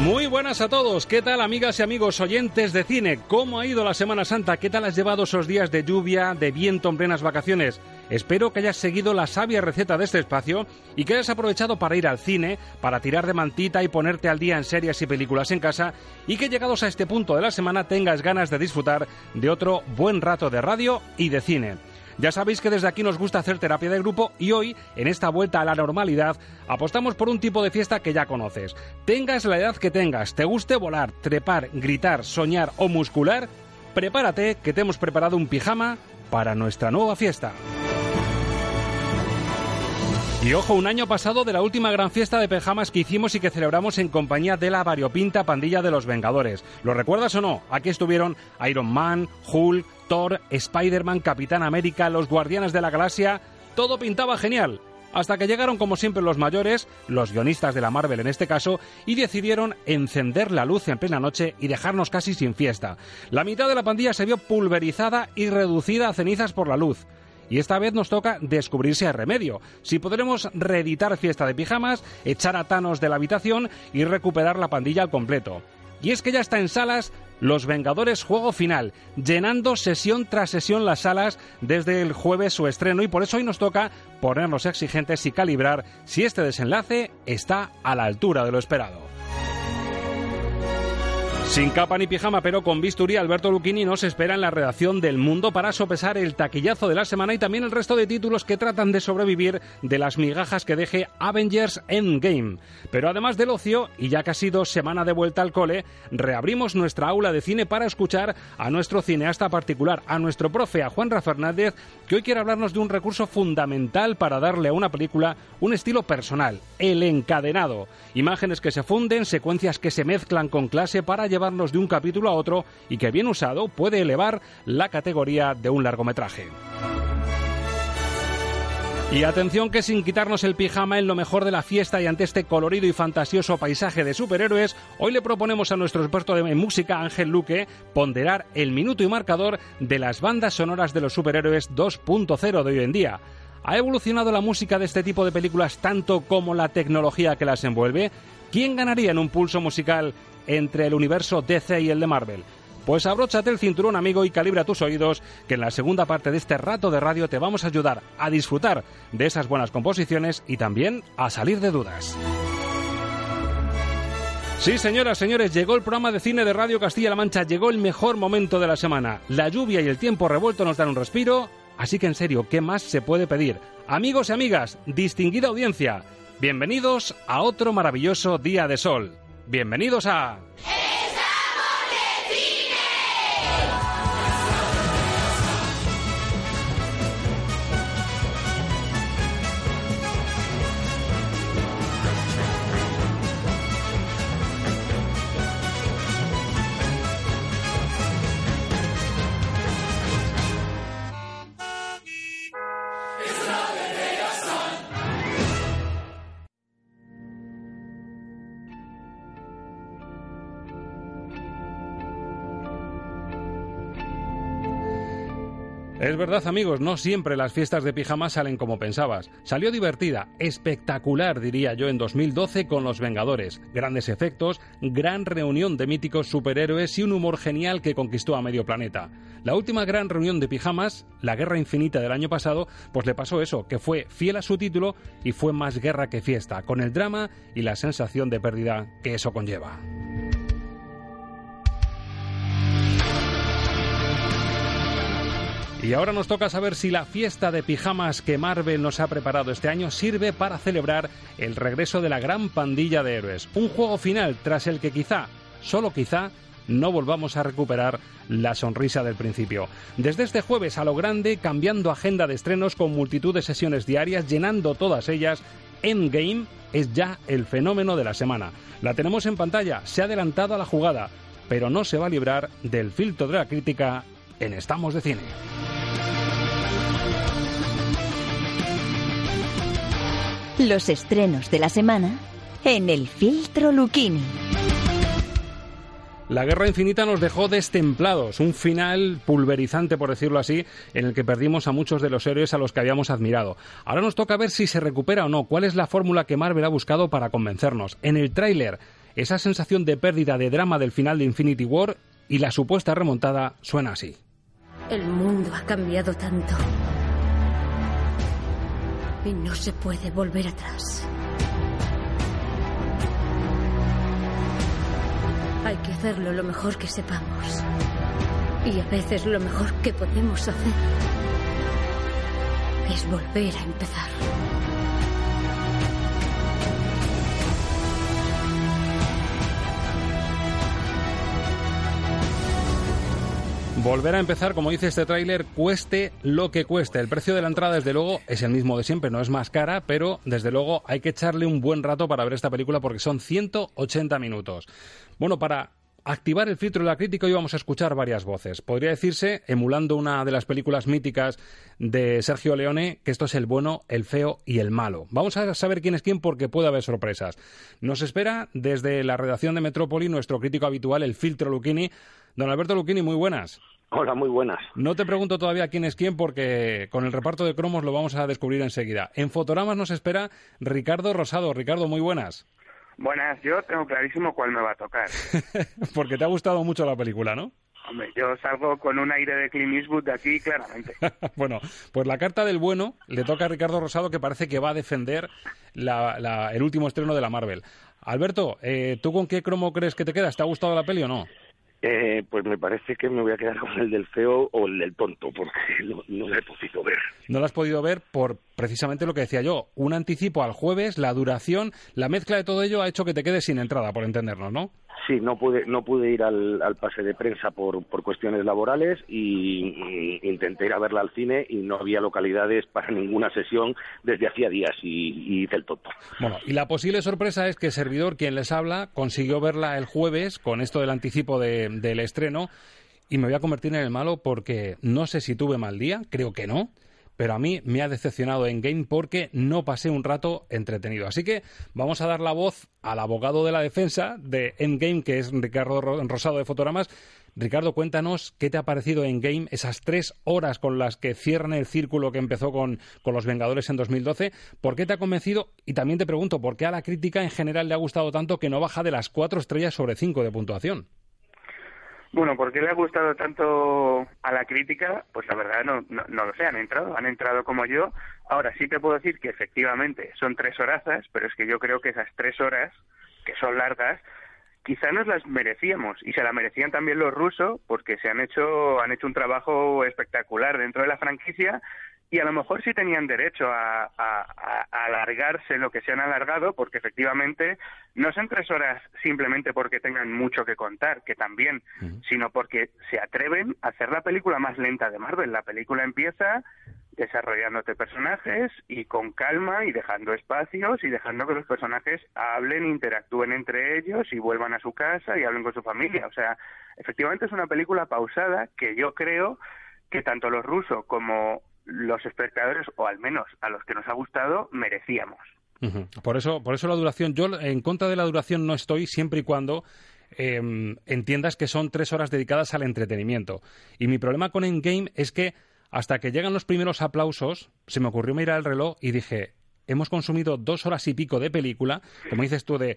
Muy buenas a todos, ¿qué tal amigas y amigos oyentes de cine? ¿Cómo ha ido la Semana Santa? ¿Qué tal has llevado esos días de lluvia, de viento en plenas vacaciones? Espero que hayas seguido la sabia receta de este espacio y que hayas aprovechado para ir al cine, para tirar de mantita y ponerte al día en series y películas en casa y que llegados a este punto de la semana tengas ganas de disfrutar de otro buen rato de radio y de cine. Ya sabéis que desde aquí nos gusta hacer terapia de grupo y hoy, en esta vuelta a la normalidad, apostamos por un tipo de fiesta que ya conoces. Tengas la edad que tengas, te guste volar, trepar, gritar, soñar o muscular, prepárate que te hemos preparado un pijama para nuestra nueva fiesta. Y ojo, un año pasado de la última gran fiesta de pijamas que hicimos y que celebramos en compañía de la variopinta pandilla de los Vengadores. ¿Lo recuerdas o no? Aquí estuvieron Iron Man, Hulk, Thor, Spider-Man, Capitán América, los Guardianes de la Galaxia. Todo pintaba genial. Hasta que llegaron como siempre los mayores, los guionistas de la Marvel en este caso, y decidieron encender la luz en plena noche y dejarnos casi sin fiesta. La mitad de la pandilla se vio pulverizada y reducida a cenizas por la luz. Y esta vez nos toca descubrirse a remedio. Si podremos reeditar Fiesta de Pijamas, echar a Thanos de la habitación y recuperar la pandilla al completo. Y es que ya está en salas Los Vengadores Juego Final, llenando sesión tras sesión las salas desde el jueves su estreno y por eso hoy nos toca ponernos exigentes y calibrar si este desenlace está a la altura de lo esperado. Sin capa ni pijama, pero con bisturí, Alberto Lucchini nos espera en la redacción del Mundo para sopesar el taquillazo de la semana y también el resto de títulos que tratan de sobrevivir de las migajas que deje Avengers Endgame. Pero además del ocio, y ya que ha sido semana de vuelta al cole, reabrimos nuestra aula de cine para escuchar a nuestro cineasta particular, a nuestro profe, a Juanra Fernández, que hoy quiere hablarnos de un recurso fundamental para darle a una película un estilo personal, el encadenado. Imágenes que se funden, secuencias que se mezclan con clase para llevar de un capítulo a otro y que bien usado puede elevar la categoría de un largometraje. Y atención que sin quitarnos el pijama en lo mejor de la fiesta y ante este colorido y fantasioso paisaje de superhéroes, hoy le proponemos a nuestro experto de música Ángel Luque ponderar el minuto y marcador de las bandas sonoras de los superhéroes 2.0 de hoy en día. ¿Ha evolucionado la música de este tipo de películas tanto como la tecnología que las envuelve? ¿Quién ganaría en un pulso musical entre el universo DC y el de Marvel? Pues abróchate el cinturón, amigo, y calibra tus oídos, que en la segunda parte de este rato de radio te vamos a ayudar a disfrutar de esas buenas composiciones y también a salir de dudas. Sí, señoras, señores, llegó el programa de cine de Radio Castilla-La Mancha, llegó el mejor momento de la semana. La lluvia y el tiempo revuelto nos dan un respiro, así que en serio, ¿qué más se puede pedir? Amigos y amigas, distinguida audiencia, bienvenidos a otro maravilloso día de sol. Bienvenidos a... Es verdad, amigos, no siempre las fiestas de pijama salen como pensabas. Salió divertida, espectacular, diría yo, en 2012 con Los Vengadores. Grandes efectos, gran reunión de míticos superhéroes y un humor genial que conquistó a medio planeta. La última gran reunión de pijamas, la Guerra Infinita del año pasado, pues le pasó eso, que fue fiel a su título y fue más guerra que fiesta, con el drama y la sensación de pérdida que eso conlleva. Y ahora nos toca saber si la fiesta de pijamas que Marvel nos ha preparado este año sirve para celebrar el regreso de la gran pandilla de héroes. Un juego final tras el que quizá, solo quizá, no volvamos a recuperar la sonrisa del principio. Desde este jueves a lo grande, cambiando agenda de estrenos con multitud de sesiones diarias, llenando todas ellas, Endgame es ya el fenómeno de la semana. La tenemos en pantalla, se ha adelantado a la jugada, pero no se va a librar del filtro de la crítica en Estamos de Cine. Los estrenos de la semana en el filtro Lucchini. La Guerra Infinita nos dejó destemplados, un final pulverizante, por decirlo así, en el que perdimos a muchos de los héroes a los que habíamos admirado. Ahora nos toca ver si se recupera o no, cuál es la fórmula que Marvel ha buscado para convencernos. En el tráiler, esa sensación de pérdida de drama del final de Infinity War y la supuesta remontada suena así. El mundo ha cambiado tanto y no se puede volver atrás. Hay que hacerlo lo mejor que sepamos. Y a veces lo mejor que podemos hacer es volver a empezar. Volver a empezar, como dice este tráiler, cueste lo que cueste. El precio de la entrada, desde luego, es el mismo de siempre, no es más cara, pero desde luego hay que echarle un buen rato para ver esta película porque son 180 minutos. Bueno, para activar el filtro de la crítica hoy vamos a escuchar varias voces. Podría decirse, emulando una de las películas míticas de Sergio Leone, que esto es el bueno, el feo y el malo. Vamos a saber quién es quién porque puede haber sorpresas. Nos espera desde la redacción de Metrópoli nuestro crítico habitual, el filtro Luchini. Don Alberto Luchini, muy buenas. Hola, muy buenas. No te pregunto todavía quién es quién porque con el reparto de cromos lo vamos a descubrir enseguida. En Fotogramas nos espera Ricardo Rosado. Ricardo, muy buenas. Buenas, yo tengo clarísimo cuál me va a tocar. porque te ha gustado mucho la película, ¿no? Hombre, yo salgo con un aire de Clint Eastwood de aquí, claramente. bueno, pues la carta del bueno le toca a Ricardo Rosado que parece que va a defender el último estreno de la Marvel. Alberto, eh, ¿tú con qué cromo crees que te quedas? ¿Te ha gustado la peli o no? Eh, pues me parece que me voy a quedar con el del feo o el del tonto, porque no, no la he podido ver. No la has podido ver por precisamente lo que decía yo, un anticipo al jueves, la duración, la mezcla de todo ello ha hecho que te quedes sin entrada, por entendernos, ¿no? Sí, no pude, no pude ir al, pase de prensa por, por cuestiones laborales y, intenté ir a verla al cine y no había localidades para ninguna sesión desde hacía días y, hice el tonto. Bueno, y la posible sorpresa es que el servidor, quien les habla, consiguió verla el jueves con esto del anticipo del estreno y me voy a convertir en el malo porque no sé si tuve mal día, creo que no pero a mí me ha decepcionado en Game porque no pasé un rato entretenido. Así que vamos a dar la voz al abogado de la defensa de Endgame, que es Ricardo Rosado de Fotogramas. Ricardo, cuéntanos qué te ha parecido Endgame, esas tres horas con las que cierran el círculo que empezó con Los Vengadores en 2012. ¿Por qué te ha convencido? Y también te pregunto, ¿por qué a la crítica en general le ha gustado tanto que no baja de las cuatro estrellas sobre cinco de puntuación? Bueno, ¿por qué le ha gustado tanto a la crítica? Pues la verdad no, no, lo sé, han entrado, han entrado como yo. Ahora sí te puedo decir que efectivamente son tres horazas, pero es que yo creo que esas tres horas, que son largas, quizá nos las merecíamos y se la merecían también los rusos porque se han hecho han hecho un trabajo espectacular dentro de la franquicia y a lo mejor sí tenían derecho a, alargarse lo que se han alargado, porque efectivamente no son tres horas simplemente porque tengan mucho que contar, que también, sino porque se atreven a hacer la película más lenta de Marvel. La película empieza desarrollándote personajes y con calma y dejando espacios y dejando que los personajes hablen, interactúen entre ellos y vuelvan a su casa y hablen con su familia. O sea, efectivamente es una película pausada que yo creo que tanto los rusos como los espectadores, o al menos a los que nos ha gustado, merecíamos. Por eso, por eso la duración, yo en contra de la duración no estoy siempre y cuando em, entiendas que son tres horas dedicadas al entretenimiento. Y mi problema con Endgame es que hasta que llegan los primeros aplausos, se me ocurrió mirar el reloj y dije, hemos consumido dos horas y pico de película, como dices tú, de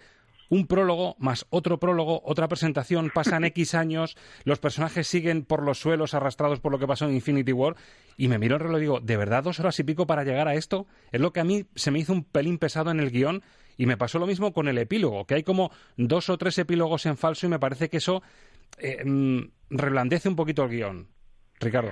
un prólogo más otro prólogo, otra presentación, pasan X años, los personajes siguen por los suelos arrastrados por lo que pasó en Infinity War, y me miro el reloj y digo, ¿de verdad dos horas y pico para llegar a esto? Es lo que a mí se me hizo un pelín pesado en el guion, y me pasó lo mismo con el epílogo, que hay como dos o tres epílogos en falso, y me parece que eso eh, mm, reblandece un poquito el guion. Ricardo.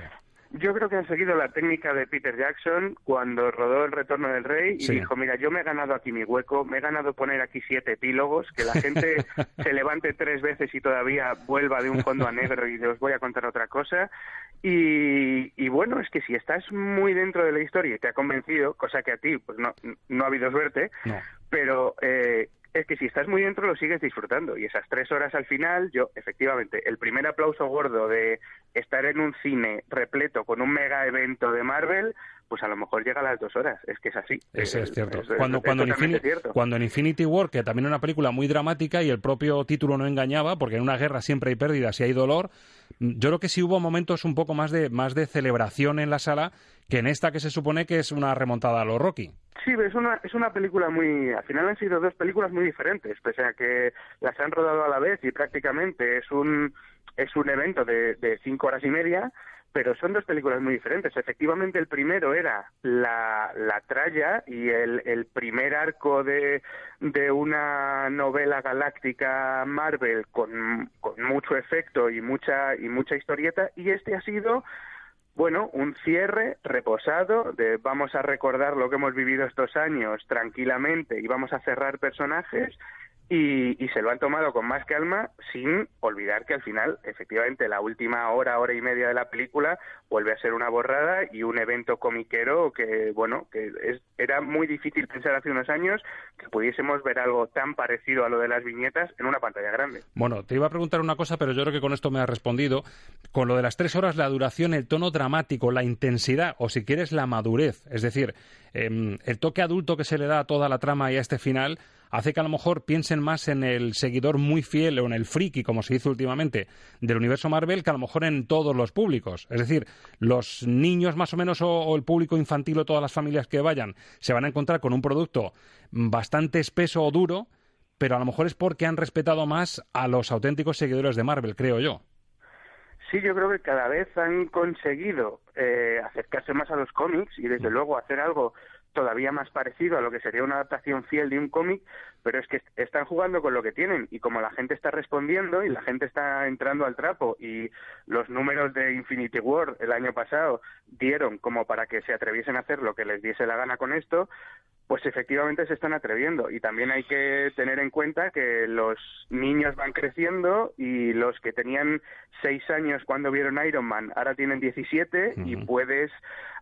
Yo creo que han seguido la técnica de Peter Jackson cuando rodó El Retorno del Rey y dijo, mira, yo me he ganado aquí mi hueco, me he ganado poner aquí siete epílogos, que la gente se levante tres veces y todavía vuelva de un fondo a negro y os voy a contar otra cosa. Y, y, bueno, es que si estás muy dentro de la historia y te ha convencido, cosa que a ti pues no, no ha habido suerte, pero eh, es que si estás muy dentro lo sigues disfrutando. Y esas tres horas al final, yo efectivamente, el primer aplauso gordo de estar en un cine repleto con un mega evento de Marvel, pues a lo mejor llega a las dos horas. Es que es así. Eso es, cierto. cuando, cuando, en Infinity, cuando en Infinity War, que también es una película muy dramática y el propio título no engañaba, porque en una guerra siempre hay pérdidas y hay dolor, yo creo que sí hubo momentos un poco más de, más de celebración en la sala que en esta que se supone que es una remontada a los Rocky. Sí, es una, es una película muy... Al final han sido dos películas muy diferentes, pese a que las han rodado a la vez y prácticamente es un, es un evento de, de cinco horas y media, pero son dos películas muy diferentes. Efectivamente, el primero era la, la tralla y el, el primer arco de, una novela galáctica Marvel con, con mucho efecto y mucha, y mucha historieta, y este ha sido bueno, un cierre reposado de vamos a recordar lo que hemos vivido estos años tranquilamente y vamos a cerrar personajes y, se lo han tomado con más calma sin olvidar que al final, efectivamente, la última hora, hora y media de la película vuelve a ser una borrada y un evento comiquero que, bueno, que era muy difícil pensar hace unos años que pudiésemos ver algo tan parecido a lo de las viñetas en una pantalla grande. Bueno, te iba a preguntar una cosa, pero yo creo que con esto me has respondido. Con lo de las tres horas, la duración, el tono dramático, la intensidad o si quieres la madurez, es decir, em, el toque adulto que se le da a toda la trama y a este final hace que a lo mejor piensen más en el seguidor muy fiel o en el friki, como se hizo últimamente, del universo Marvel, que a lo mejor en todos los públicos. Es decir, los niños más o menos o, el público infantil o todas las familias que vayan se van a encontrar con un producto bastante espeso o duro, pero a lo mejor es porque han respetado más a los auténticos seguidores de Marvel, creo yo. Sí, yo creo que cada vez han conseguido eh, acercarse más a los cómics y desde luego hacer algo todavía más parecido a lo que sería una adaptación fiel de un cómic, pero es que están jugando con lo que tienen. Y como la gente está respondiendo y la gente está entrando al trapo y los números de Infinity War el año pasado dieron como para que se atreviesen a hacer lo que les diese la gana con esto, pues efectivamente se están atreviendo. Y también hay que tener en cuenta que los niños van creciendo y los que tenían seis años cuando vieron Iron Man ahora tienen 17 y puedes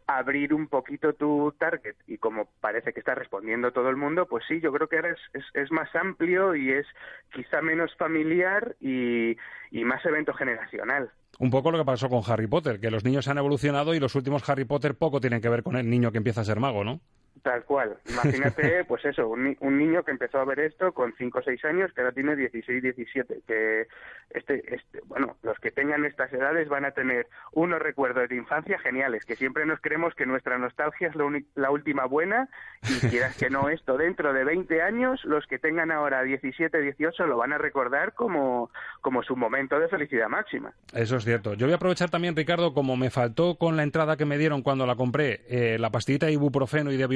abrir un poquito tu target y como parece que está respondiendo todo el mundo, pues sí, yo creo que ahora es, es, más amplio y es quizá menos familiar y, y más evento generacional. Un poco lo que pasó con Harry Potter, que los niños han evolucionado y los últimos Harry Potter poco tienen que ver con el niño que empieza a ser mago, ¿no? Tal cual. Imagínate, pues eso, un, un, niño que empezó a ver esto con 5 o 6 años, que ahora tiene 16, 17. Que, este, este, bueno, los que tengan estas edades van a tener unos recuerdos de infancia geniales, que siempre nos creemos que nuestra nostalgia es la, última buena, y quieras que no, esto dentro de 20 años, los que tengan ahora 17, 18 lo van a recordar como, como su momento de felicidad máxima. Eso es cierto. Yo voy a aprovechar también, Ricardo, como me faltó con la entrada que me dieron cuando la compré, eh, la pastillita de ibuprofeno y de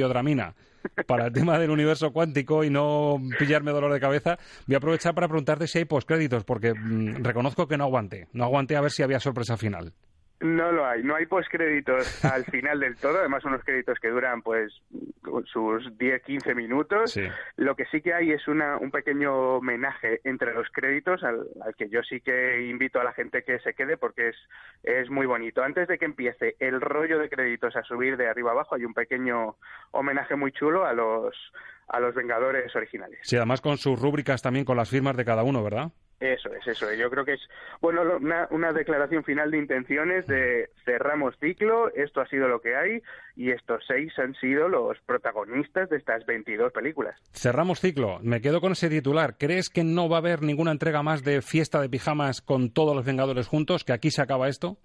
para el tema del universo cuántico y no pillarme dolor de cabeza, voy a aprovechar para preguntarte si hay postcréditos, porque mm, reconozco que no aguanté. No aguanté a ver si había sorpresa final. No lo hay, no hay postcréditos al final del todo, además unos créditos que duran pues sus 10, 15 minutos. Lo que sí que hay es una, un pequeño homenaje entre los créditos al, que yo sí que invito a la gente que se quede porque es, es muy bonito. Antes de que empiece el rollo de créditos a subir de arriba abajo hay un pequeño homenaje muy chulo a los, a los Vengadores originales. Sí, además con sus rúbricas también con las firmas de cada uno, ¿verdad? Eso es, eso Yo creo que es, bueno, una, una, declaración final de intenciones de cerramos ciclo, esto ha sido lo que hay y estos seis han sido los protagonistas de estas 22 películas. Cerramos ciclo. Me quedo con ese titular. ¿Crees que no va a haber ninguna entrega más de fiesta de pijamas con todos los Vengadores juntos? ¿Que aquí se acaba esto?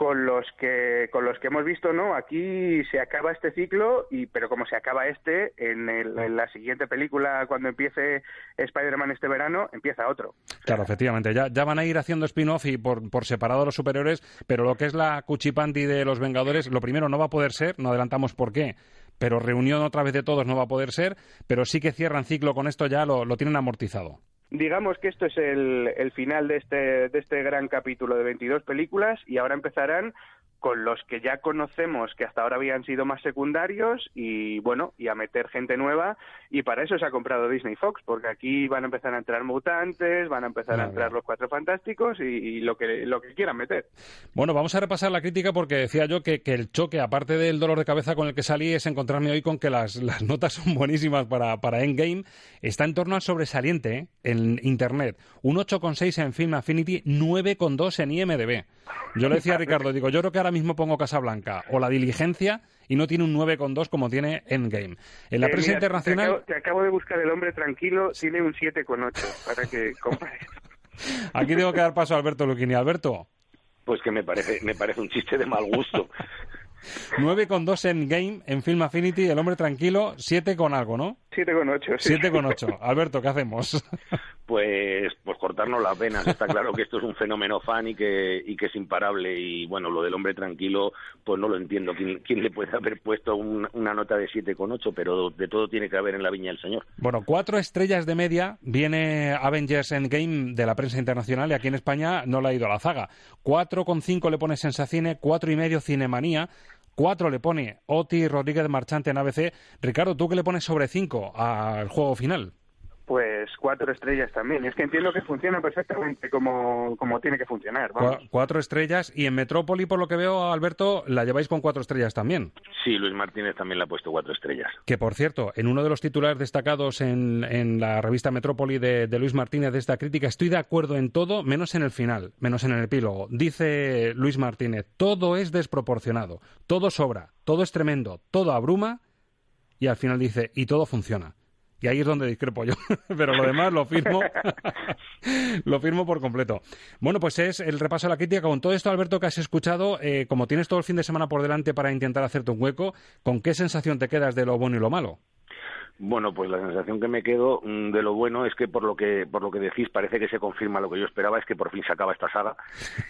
Con los que con los que hemos visto no aquí se acaba este ciclo y pero como se acaba este en, en la siguiente película cuando empiece Spider-Man este verano empieza otro. Claro efectivamente. Ya, ya van a ir haciendo spin-off y por, por separado los superiores pero lo que es la cuchipandi de los Vengadores lo primero no va a poder ser no adelantamos por qué pero reunión otra vez de todos no va a poder ser pero sí que cierran ciclo con esto ya lo, lo tienen amortizado digamos que esto es el, el final de este, de este gran capítulo de 22 películas y ahora empezarán con los que ya conocemos que hasta ahora habían sido más secundarios y bueno, y a meter gente nueva y para eso se ha comprado Disney Fox, porque aquí van a empezar a entrar mutantes, van a empezar a entrar los cuatro fantásticos y, lo que lo que quieran meter. Bueno, vamos a repasar la crítica porque decía yo que, que, el choque, aparte del dolor de cabeza con el que salí, es encontrarme hoy con que las, las notas son buenísimas para, para Endgame. Está en torno al sobresaliente ¿eh? en Internet. Un 8,6 en Film Affinity, 9,2 en IMDB. Yo le decía a Ricardo, digo, yo creo que ahora mismo pongo Casablanca o La Diligencia y no tiene un 9,2 como tiene Endgame. En la Eh, prensa mira, internacional... Te acabo, te acabo de buscar El Hombre Tranquilo, tiene un 7,8 para que compares. Aquí tengo que dar paso a Alberto Luquini. Alberto, Pues que me parece, me parece un chiste de mal gusto. 9,2 en Game, en Film Affinity, El Hombre Tranquilo, 7 con algo, ¿no? 7,8. sí. 7,8. Alberto, ¿qué hacemos? Pues, pues cortarnos las venas. Está claro que esto es un fenómeno fan y que, y que es imparable. Y bueno, lo del hombre tranquilo, pues no lo entiendo. ¿Quién, quién le puede haber puesto un- una nota de 7,8? Pero de todo tiene que haber en la viña del señor. Bueno, cuatro estrellas de media viene Avengers Endgame de la prensa internacional y aquí en España no le ha ido a la zaga. 4,5 le pone Sensacine, cuatro y medio Cinemanía, cuatro le pone Oti Rodríguez Marchante en ABC. Ricardo, ¿tú qué le pones sobre 5 al juego final? Pues cuatro estrellas también. Es que entiendo que funciona perfectamente como, como tiene que funcionar. Vamos. Cua- cuatro estrellas y en Metrópoli, por lo que veo, Alberto, la lleváis con cuatro estrellas también. Sí, Luis Martínez también le ha puesto cuatro estrellas. Que por cierto, en uno de los titulares destacados en, en la revista Metrópoli de, de Luis Martínez de esta crítica, estoy de acuerdo en todo, menos en el final, menos en el epílogo. Dice Luis Martínez, todo es desproporcionado, todo sobra, todo es tremendo, todo abruma, y al final dice, y todo funciona. Y ahí es donde discrepo yo, pero lo demás lo firmo, lo firmo por completo. Bueno, pues es el repaso de la crítica. Con todo esto, Alberto, que has escuchado, eh, como tienes todo el fin de semana por delante para intentar hacerte un hueco, ¿con qué sensación te quedas de lo bueno y lo malo? Bueno, pues la sensación que me quedo mm, de lo bueno es que por lo que por lo que decís parece que se confirma lo que yo esperaba es que por fin se acaba esta saga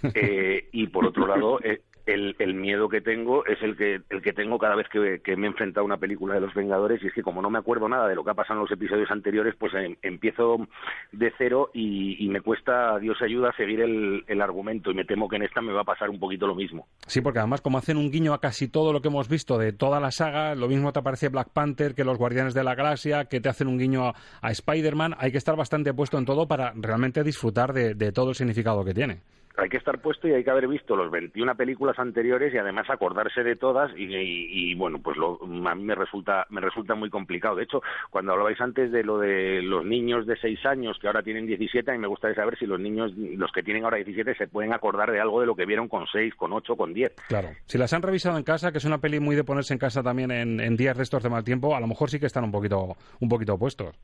Eh, y por otro lado eh, el, el miedo que tengo es el que el que tengo cada vez que, me he enfrentado a una película de los Vengadores y es que como no me acuerdo nada de lo que ha pasado en los episodios anteriores pues em- empiezo de cero y, me cuesta Dios ayuda seguir el, el argumento y me temo que en esta me va a pasar un poquito lo mismo. Sí, porque además como hacen un guiño a casi todo lo que hemos visto de toda la saga, lo mismo te aparece Black Panther que los Guardianes de la Galaxia, que te hacen un guiño a, a Spider-Man, hay que estar bastante puesto en todo para realmente disfrutar de, de todo el significado que tiene. Hay que estar puesto y hay que haber visto los 21 películas anteriores y además acordarse de todas y, y- bueno pues lo, a mí me resulta me resulta muy complicado de hecho cuando hablabais antes de lo de los niños de 6 años que ahora tienen 17 a mí me gustaría saber si los niños los que tienen ahora 17 se pueden acordar de algo de lo que vieron con 6 con 8 con 10 Claro. Si las han revisado en casa, que es una peli muy de ponerse en casa también en, en días de estos de mal tiempo, a lo mejor sí que están un poquito, un poquito opuestos.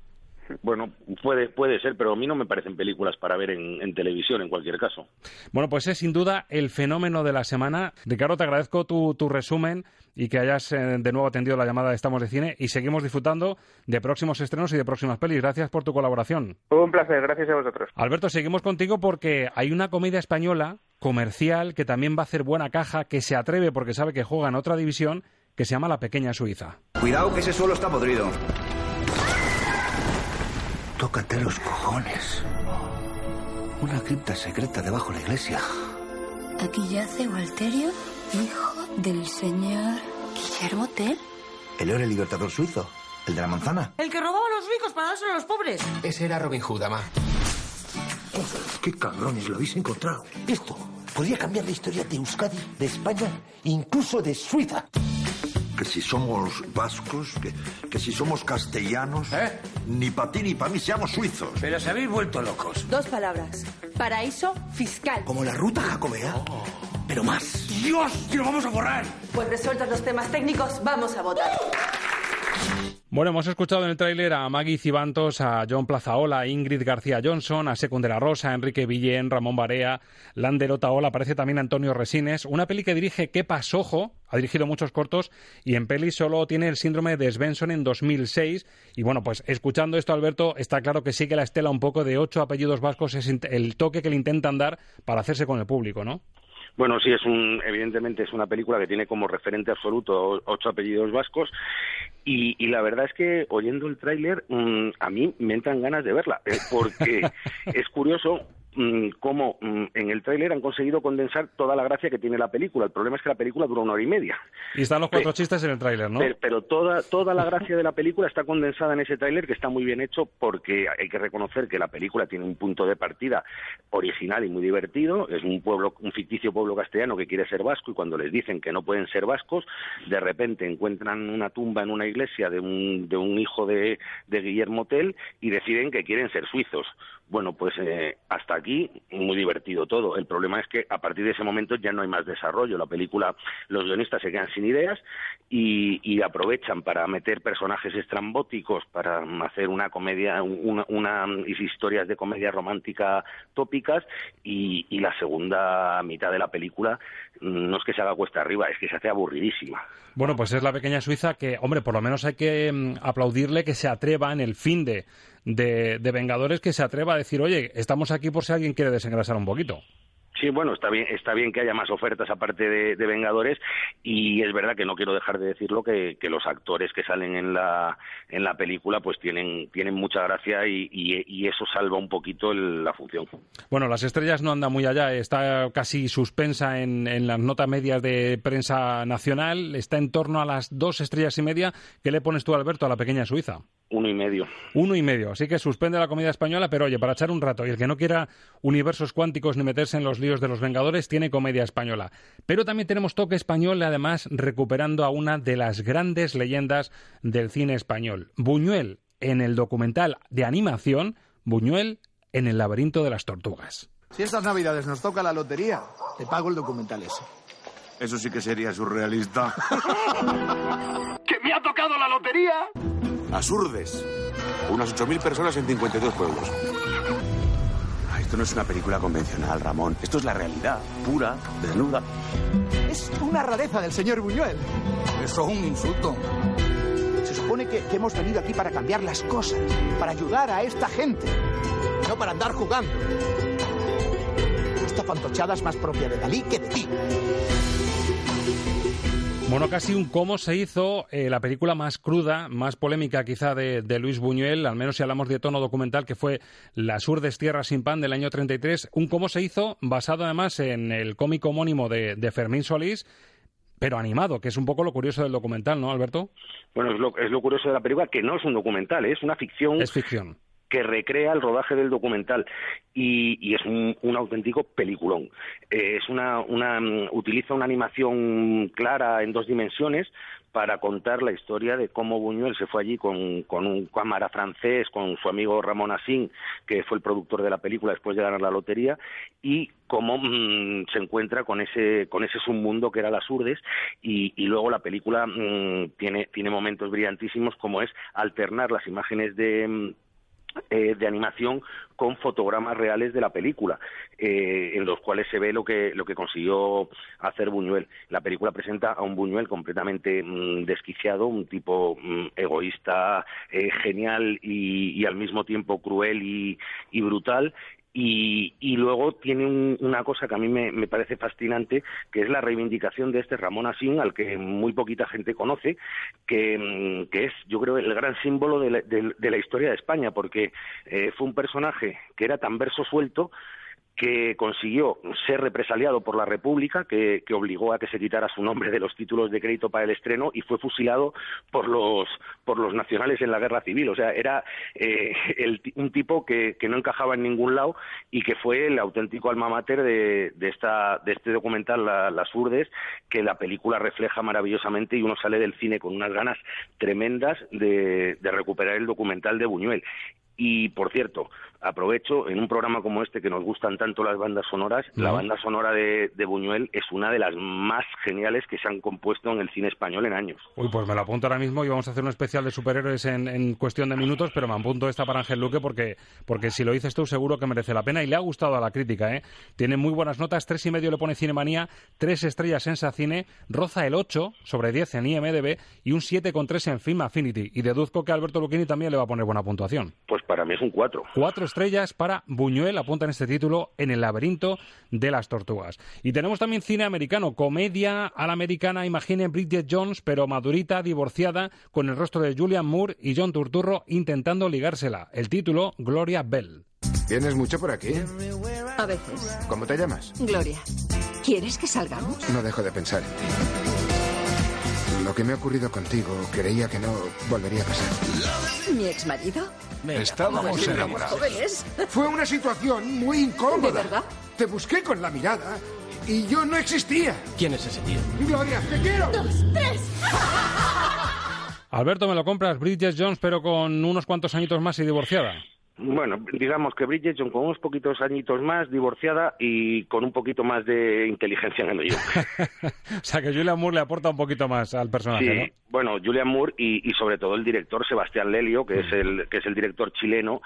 Bueno puede puede ser pero a mí no me parecen películas para ver en, en televisión en cualquier caso Bueno, pues es sin duda el fenómeno de la semana. Ricardo, te agradezco tu, tu resumen y que hayas eh, de nuevo atendido la llamada de Estamos de Cine y seguimos disfrutando de próximos estrenos y de próximas pelis. Gracias por tu colaboración. Un placer, gracias a vosotros. Alberto, seguimos contigo porque hay una comedia española comercial que también va a hacer buena caja, que se atreve porque sabe que juega en otra división, que se llama La Pequeña Suiza. Cuidado que ese suelo está podrido. Tócate los cojones. Una cripta secreta debajo de la iglesia. Aquí yace Walterio, hijo del señor Guillermo Tell. Él era el libertador suizo, el de la manzana. El que robaba a los ricos para dárselo a los pobres. Ese era Robin Hood, ama. ¡Qué cabrones lo habéis encontrado! Esto podría cambiar la historia de Euskadi, de España, incluso de Suiza. Que si somos vascos, que, que si somos castellanos, ni para ti ni para mí seamos suizos. Pero se habéis vuelto locos. Dos palabras. Paraíso fiscal. Como la ruta jacobea, pero más. ¡Dios! ¡Que lo vamos a borrar! Pues resueltos los temas técnicos, vamos a votar. Bueno, hemos escuchado en el tráiler a Maggie Cibantos, a John Plazaola, a Ingrid García Johnson, a Secundera Rosa, a Enrique Villén, Ramón Barea, Lander Otaola, aparece también Antonio Resines. Una peli que dirige Kepa Sojo, ha dirigido muchos cortos y en peli solo tiene el síndrome de Svensson en 2006. Y bueno, pues escuchando esto, Alberto, está claro que sigue la estela un poco de ocho apellidos vascos, es el toque que le intentan dar para hacerse con el público, ¿no? Bueno, sí, es un, evidentemente es una película que tiene como referente absoluto ocho apellidos vascos y, y la verdad es que oyendo el tráiler mm, a mí me entran ganas de verla, eh, porque es curioso Mm, cómo mm, en el tráiler han conseguido condensar toda la gracia que tiene la película. El problema es que la película dura una hora y media. Y están los cuatro chistes en el tráiler, ¿no? Pero, toda, toda la gracia de la película está condensada en ese tráiler que está muy bien hecho porque hay que reconocer que la película tiene un punto de partida original y muy divertido. Es un pueblo, un ficticio pueblo castellano que quiere ser vasco y cuando les dicen que no pueden ser vascos, de repente encuentran una tumba en una iglesia de un, de un hijo de, de Guillermo Tell y deciden que quieren ser suizos. Bueno, pues eh, hasta aquí muy divertido todo. El problema es que a partir de ese momento ya no hay más desarrollo. La película, los guionistas se quedan sin ideas y, y aprovechan para meter personajes estrambóticos, para hacer una comedia, una, una historias de comedia romántica tópicas y, y la segunda mitad de la película no es que se haga cuesta arriba, es que se hace aburridísima. Bueno, pues es la pequeña Suiza que, hombre, por lo menos hay que mm, aplaudirle que se atreva en el fin de, de, de Vengadores, que se atreva a decir, oye, estamos aquí por si alguien quiere desengrasar un poquito. Sí, bueno, está bien, está bien que haya más ofertas aparte de, de, Vengadores y es verdad que no quiero dejar de decirlo que, que, los actores que salen en la en la película pues tienen tienen mucha gracia y, y, y eso salva un poquito el, la función. Bueno, las estrellas no andan muy allá, está casi suspensa en, en las notas medias de prensa nacional, está en torno a las dos estrellas y media. ¿Qué le pones tú, Alberto, a la pequeña Suiza? Uno y medio. Uno y medio. Así que suspende la comedia española, pero oye, para echar un rato. Y el que no quiera universos cuánticos ni meterse en los líos de los Vengadores tiene comedia española. Pero también tenemos toque español, además recuperando a una de las grandes leyendas del cine español. Buñuel en el documental de animación, Buñuel en el laberinto de las tortugas. Si estas navidades nos toca la lotería, te pago el documental ese. Eso sí que sería surrealista. ¡Que me ha tocado la lotería! Asurdes. Unas 8.000 personas en 52 pueblos. Esto no es una película convencional, Ramón. Esto es la realidad, pura, desnuda. Es una rareza del señor Buñuel. Eso es un insulto. Se supone que, que hemos venido aquí para cambiar las cosas, para ayudar a esta gente, no para andar jugando. Esta fantochada es más propia de Dalí que de ti. Bueno, casi un cómo se hizo eh, la película más cruda, más polémica quizá de, de, Luis Buñuel, al menos si hablamos de tono documental, que fue Las urdes tierras sin pan del año 33. Un cómo se hizo basado además en el cómic homónimo de, de Fermín Solís, pero animado, que es un poco lo curioso del documental, ¿no, Alberto? Bueno, es lo, es lo curioso de la película, que no es un documental, es una ficción. Es ficción que recrea el rodaje del documental y, y es un, auténtico peliculón. Eh, es una, una, utiliza una animación clara en dos dimensiones para contar la historia de cómo Buñuel se fue allí con, con un cámara francés, con su amigo Ramón Asín, que fue el productor de la película después de ganar la lotería, y cómo mmm, se encuentra con ese, con ese submundo que era las urdes, y, luego la película mmm, tiene, tiene momentos brillantísimos como es alternar las imágenes de eh, de animación con fotogramas reales de la película, eh, en los cuales se ve lo que, lo que consiguió hacer Buñuel. La película presenta a un Buñuel completamente mmm, desquiciado, un tipo mmm, egoísta, eh, genial y, al mismo tiempo cruel y brutal, y, y, luego tiene un, una cosa que a mí me, parece fascinante, que es la reivindicación de este Ramón Asín, al que muy poquita gente conoce, que, que es, yo creo, el gran símbolo de la, de la historia de España, porque eh, fue un personaje que era tan verso suelto, que consiguió ser represaliado por la República, que, obligó a que se quitara su nombre de los títulos de crédito para el estreno y fue fusilado por los, por los nacionales en la guerra civil. O sea, era eh, el, un tipo que, que, no encajaba en ningún lado y que fue el auténtico alma mater de, de, esta, de este documental, la, Las Urdes, que la película refleja maravillosamente y uno sale del cine con unas ganas tremendas de, de recuperar el documental de Buñuel. Y, por cierto, aprovecho en un programa como este que nos gustan tanto las bandas sonoras, la banda sonora de, de, Buñuel es una de las más geniales que se han compuesto en el cine español en años. Uy, pues me lo apunto ahora mismo y vamos a hacer un especial de superhéroes en, en cuestión de minutos, pero me apunto esta para Ángel Luque porque, porque si lo dices tú seguro que merece la pena y le ha gustado a la crítica. ¿eh? Tiene muy buenas notas, tres y medio le pone Cinemanía, tres estrellas en Sacine, roza el 8 sobre 10 en IMDB y un 7,3 en Film Affinity. Y deduzco que Alberto Lucchini también le va a poner buena puntuación. Pues para mí es un 4. Cuatro estrellas para Buñuel, apunta en este título, en el laberinto de las tortugas. Y tenemos también cine americano, comedia a la americana, imagine Bridget Jones, pero madurita, divorciada, con el rostro de Julian Moore y John Turturro intentando ligársela. El título, Gloria Bell. ¿Vienes mucho por aquí? A veces. ¿Cómo te llamas? Gloria. ¿Quieres que salgamos? No dejo de pensar en ti. Lo que me ha ocurrido contigo, creía que no volvería a pasar. ¿Mi ex marido? Estábamos enamorados. jóvenes. Fue una situación muy incómoda. ¿De verdad? Te busqué con la mirada y yo no existía. ¿Quién es ese tío? Gloria, te quiero. Dos, tres. Alberto, me lo compras, Bridget Jones, pero con unos cuantos añitos más y divorciada. Bueno, digamos que Bridget Jones con unos poquitos añitos más, divorciada y con un poquito más de inteligencia en el oído. o sea que Julian Moore le aporta un poquito más al personaje, sí, ¿no? bueno, Julian Moore y, y, sobre todo el director Sebastián Lelio, que es el que es el director chileno,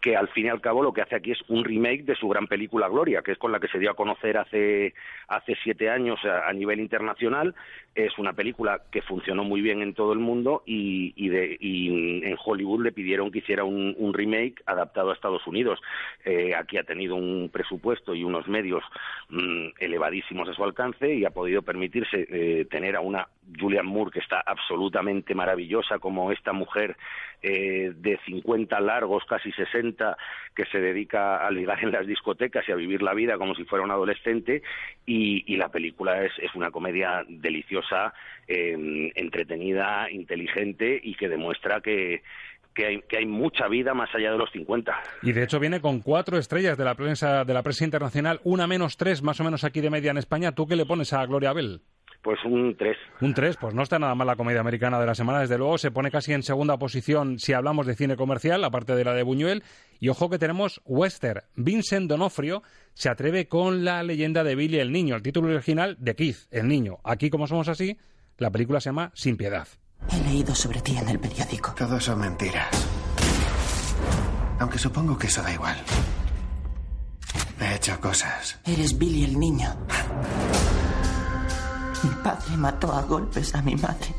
que al fin y al cabo lo que hace aquí es un remake de su gran película Gloria, que es con la que se dio a conocer hace hace siete años a, nivel internacional. Es una película que funcionó muy bien en todo el mundo y, y, de, y en Hollywood le pidieron que hiciera un, un remake adaptado a Estados Unidos. Eh, aquí ha tenido un presupuesto y unos medios mmm, elevadísimos a su alcance y ha podido permitirse eh, tener a una Julian Moore que está absolutamente maravillosa como esta mujer eh, de 50 largos, casi 60, que se dedica a ligar en las discotecas y a vivir la vida como si fuera un adolescente y, la película es, una comedia deliciosa, eh, entretenida, inteligente y que demuestra que, que hay, que hay, mucha vida más allá de los 50. Y de hecho viene con cuatro estrellas de la prensa, de la prensa internacional, una menos tres, más o menos aquí de media en España. ¿Tú qué le pones a Gloria Bell? Pues un 3. Un 3, pues no está nada mal la comedia americana de la semana, desde luego se pone casi en segunda posición si hablamos de cine comercial, aparte de la de Buñuel. Y ojo que tenemos western. Vincent Donofrio se atreve con la leyenda de Billy el Niño, el título original de Keith, el Niño. Aquí, como somos así, la película se llama Sin Piedad. He leído sobre ti en el periódico. Todo son mentiras. Aunque supongo que eso da igual. He hecho cosas. Eres Billy el Niño. Mi padre mató a golpes a mi madre.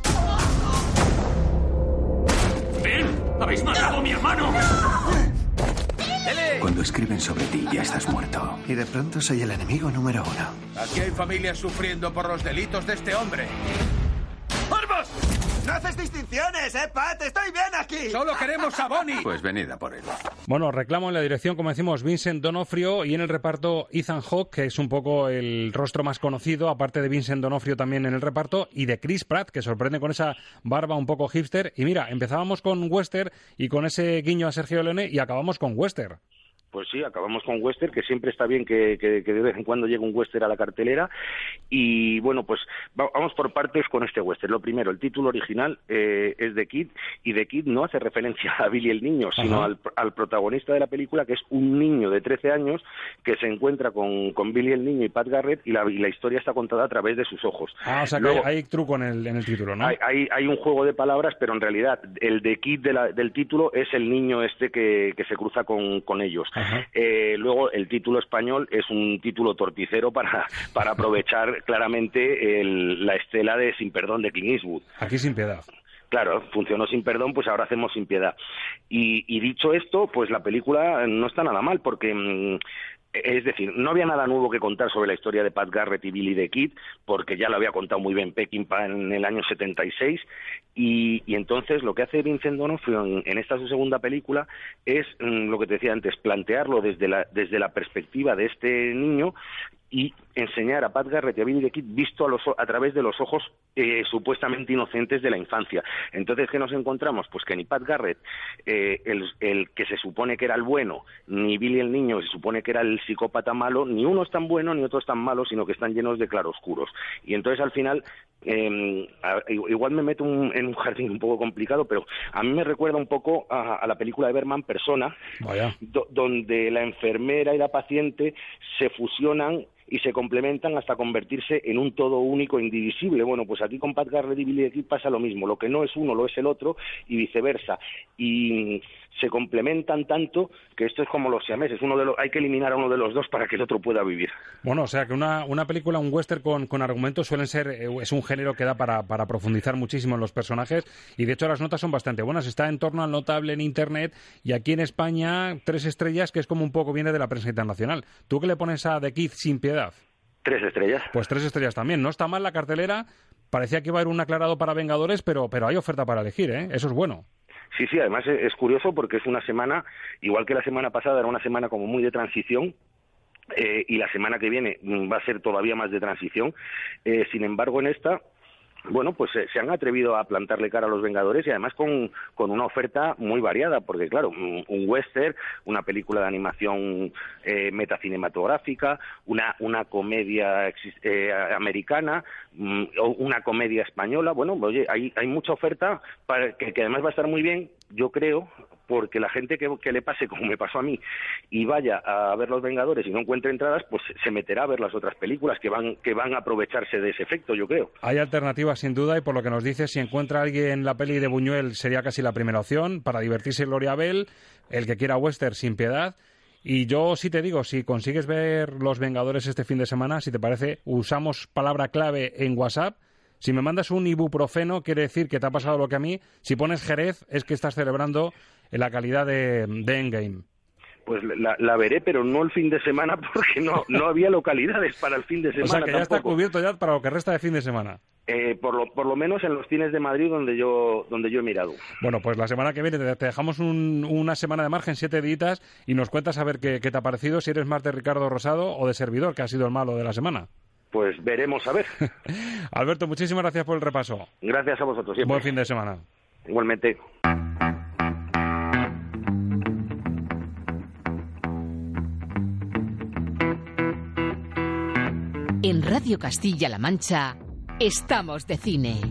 ¡Bill! ¡Habéis matado a mi hermano! Cuando escriben sobre ti ya estás muerto. Y de pronto soy el enemigo número uno. Aquí hay familias sufriendo por los delitos de este hombre. No haces distinciones, ¿eh, Pat? Estoy bien aquí. Solo queremos a Bonnie. Pues venid a por él. Bueno, reclamo en la dirección, como decimos, Vincent Donofrio y en el reparto Ethan Hawke, que es un poco el rostro más conocido, aparte de Vincent Donofrio también en el reparto, y de Chris Pratt, que sorprende con esa barba un poco hipster. Y mira, empezábamos con Western y con ese guiño a Sergio Leone y acabamos con Western. Pues sí, acabamos con western, que siempre está bien que, que, que, de vez en cuando llegue un western a la cartelera. Y bueno, pues vamos por partes con este western. Lo primero, el título original eh, es The Kid, y The Kid no hace referencia a Billy el niño, sino al, al, protagonista de la película, que es un niño de 13 años que se encuentra con, con Billy el niño y Pat Garrett, y la, y la, historia está contada a través de sus ojos. Ah, o sea Luego, que hay, hay, truco en el, en el título, ¿no? Hay, hay, hay, un juego de palabras, pero en realidad el The Kid de la, del título es el niño este que, que se cruza con, con ellos. Eh, luego el título español es un título torticero para, para aprovechar claramente el, la estela de Sin Perdón de Clint Eastwood. Aquí sin piedad. Claro, funcionó sin perdón, pues ahora hacemos sin piedad. Y, y dicho esto, pues la película no está nada mal, porque mmm, es decir, no había nada nuevo que contar sobre la historia de Pat Garrett y Billy the Kid, porque ya lo había contado muy bien Peckinpah en el año 76, y, entonces lo que hace Vincent D'Onofrio en, en, esta su segunda película es mm, lo que te decía antes, plantearlo desde la, desde la perspectiva de este niño y enseñar a Pat Garrett y a Billy the Kid visto a, los, a través de los ojos eh, supuestamente inocentes de la infancia. Entonces, ¿qué nos encontramos? Pues que ni Pat Garrett, eh, el, el, que se supone que era el bueno, ni Billy el niño, que se supone que era el psicópata malo, ni uno es tan bueno ni otro es tan malo, sino que están llenos de claroscuros. Y entonces, al final, eh, igual me meto un, en un jardín un poco complicado, pero a mí me recuerda un poco a, a la película de Berman, Persona, do- donde la enfermera y la paciente se fusionan y se complementan hasta convertirse en un todo único, indivisible. Bueno, pues aquí con Pat Garrett y Billy the pasa lo mismo. Lo que no es uno lo es el otro y viceversa. Y se complementan tanto que esto es como los siameses. Uno de los, hay que eliminar a uno de los dos para que el otro pueda vivir. Bueno, o sea que una, una película, un western con, con argumentos suelen ser, eh, es un género que da para, para profundizar muchísimo en los personajes y de hecho las notas son bastante buenas. Está en torno al notable en Internet y aquí en España tres estrellas que es como un poco viene de la prensa internacional. ¿Tú qué le pones a The Kid sin piedad? Tres estrellas. Pues tres estrellas también. No está mal la cartelera. Parecía que iba a haber un aclarado para Vengadores, pero, pero hay oferta para elegir, ¿eh? Eso es bueno. Sí, sí, además es, curioso porque es una semana, igual que la semana pasada, era una semana como muy de transición. eh, y la semana que viene va a ser todavía más de transición. Eh, sin embargo, en esta, bueno, pues eh, se han atrevido a plantarle cara a los Vengadores y además con, con una oferta muy variada, porque claro, un, western, una película de animación eh, metacinematográfica, una, una comedia eh, americana, mm, una comedia española, bueno, oye, hay, hay mucha oferta para que, que además va a estar muy bien, yo creo, porque la gente que, le pase como me pasó a mí y vaya a ver Los Vengadores y no encuentre entradas, pues se meterá a ver las otras películas que van que van a aprovecharse de ese efecto, yo creo. Hay alternativas sin duda y por lo que nos dices, si encuentra alguien la peli de Buñuel sería casi la primera opción para divertirse Gloria Bell, el que quiera western sin piedad. Y yo sí te digo, si consigues ver Los Vengadores este fin de semana, si te parece, usamos palabra clave en WhatsApp. Si me mandas un ibuprofeno, quiere decir que te ha pasado lo que a mí. Si pones Jerez, es que estás celebrando la calidad de, de Endgame. Pues la, la veré, pero no el fin de semana porque no no había localidades para el fin de semana O sea que ya está cubierto ya para lo que resta de fin de semana. Eh, por, lo, por lo menos en los cines de Madrid donde yo donde yo he mirado. Bueno, pues la semana que viene te, te dejamos un- una semana de margen, siete días, y nos cuentas a ver qué, qué te ha parecido, si eres más de Ricardo Rosado o de Servidor, que ha sido el malo de la semana. Pues veremos a ver. Alberto, muchísimas gracias por el repaso. Gracias a vosotros siempre. Buen fin de semana. Igualmente. En Radio Castilla-La Mancha estamos de cine.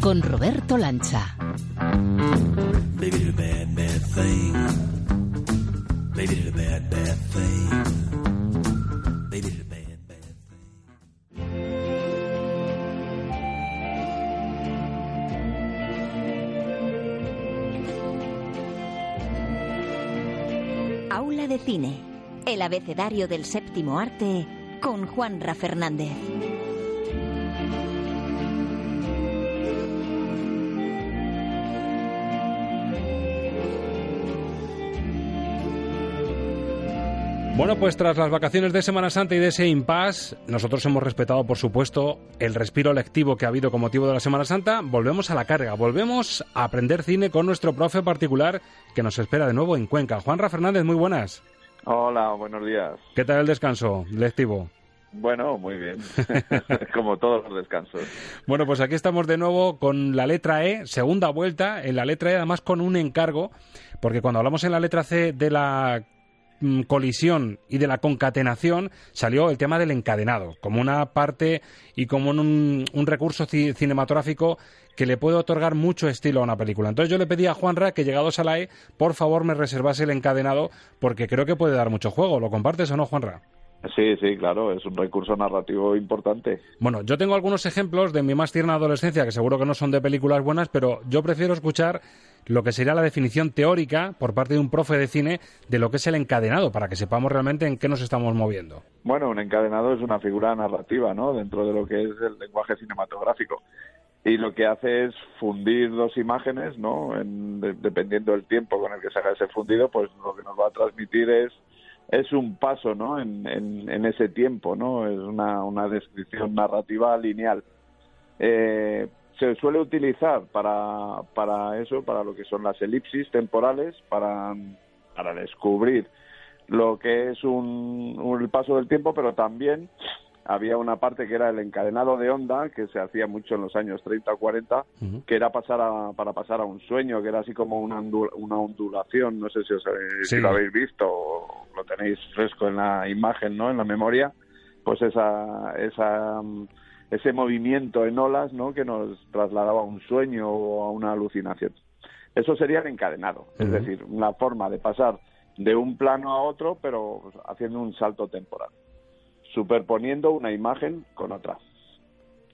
Con Roberto Lancha. Aula de Cine, el abecedario del séptimo arte con Juanra Fernández. Bueno, pues tras las vacaciones de Semana Santa y de ese impasse, nosotros hemos respetado, por supuesto, el respiro lectivo que ha habido con motivo de la Semana Santa. Volvemos a la carga, volvemos a aprender cine con nuestro profe particular que nos espera de nuevo en Cuenca. Juanra Fernández, muy buenas. Hola, buenos días. ¿Qué tal el descanso lectivo? Bueno, muy bien. Como todos los descansos. Bueno, pues aquí estamos de nuevo con la letra E, segunda vuelta en la letra E, además con un encargo, porque cuando hablamos en la letra C de la colisión y de la concatenación, salió el tema del encadenado, como una parte y como un, un recurso ci- cinematográfico que le puede otorgar mucho estilo a una película. Entonces yo le pedí a Juanra que llegados a la E, por favor me reservase el encadenado, porque creo que puede dar mucho juego. ¿Lo compartes o no, Juanra? Sí, sí, claro, es un recurso narrativo importante. Bueno, yo tengo algunos ejemplos de mi más tierna adolescencia que seguro que no son de películas buenas, pero yo prefiero escuchar lo que sería la definición teórica por parte de un profe de cine de lo que es el encadenado, para que sepamos realmente en qué nos estamos moviendo. Bueno, un encadenado es una figura narrativa, ¿no? Dentro de lo que es el lenguaje cinematográfico. Y lo que hace es fundir dos imágenes, ¿no? En- de- dependiendo del tiempo con el que se haga ese fundido, pues lo que nos va a transmitir es es un paso, ¿no? En, en, ese tiempo, ¿no? Es una, una descripción narrativa lineal. Eh, se suele utilizar para, para eso, para lo que son las elipsis temporales, para, para descubrir lo que es un, un- el paso del tiempo, pero también había una parte que era el encadenado de onda, que se hacía mucho en los años 30 o 40, que era pasar a, para pasar a un sueño, que era así como una, una ondulación, no sé si, os, habéis- si lo habéis visto o lo tenéis fresco en la imagen, ¿no? En la memoria, pues esa, esa, mm, ese movimiento en olas, ¿no? Que nos trasladaba a un sueño o a una alucinación. Eso sería el encadenado, es decir, una forma de pasar de un plano a otro, pero pues, haciendo un salto temporal, superponiendo una imagen con otra.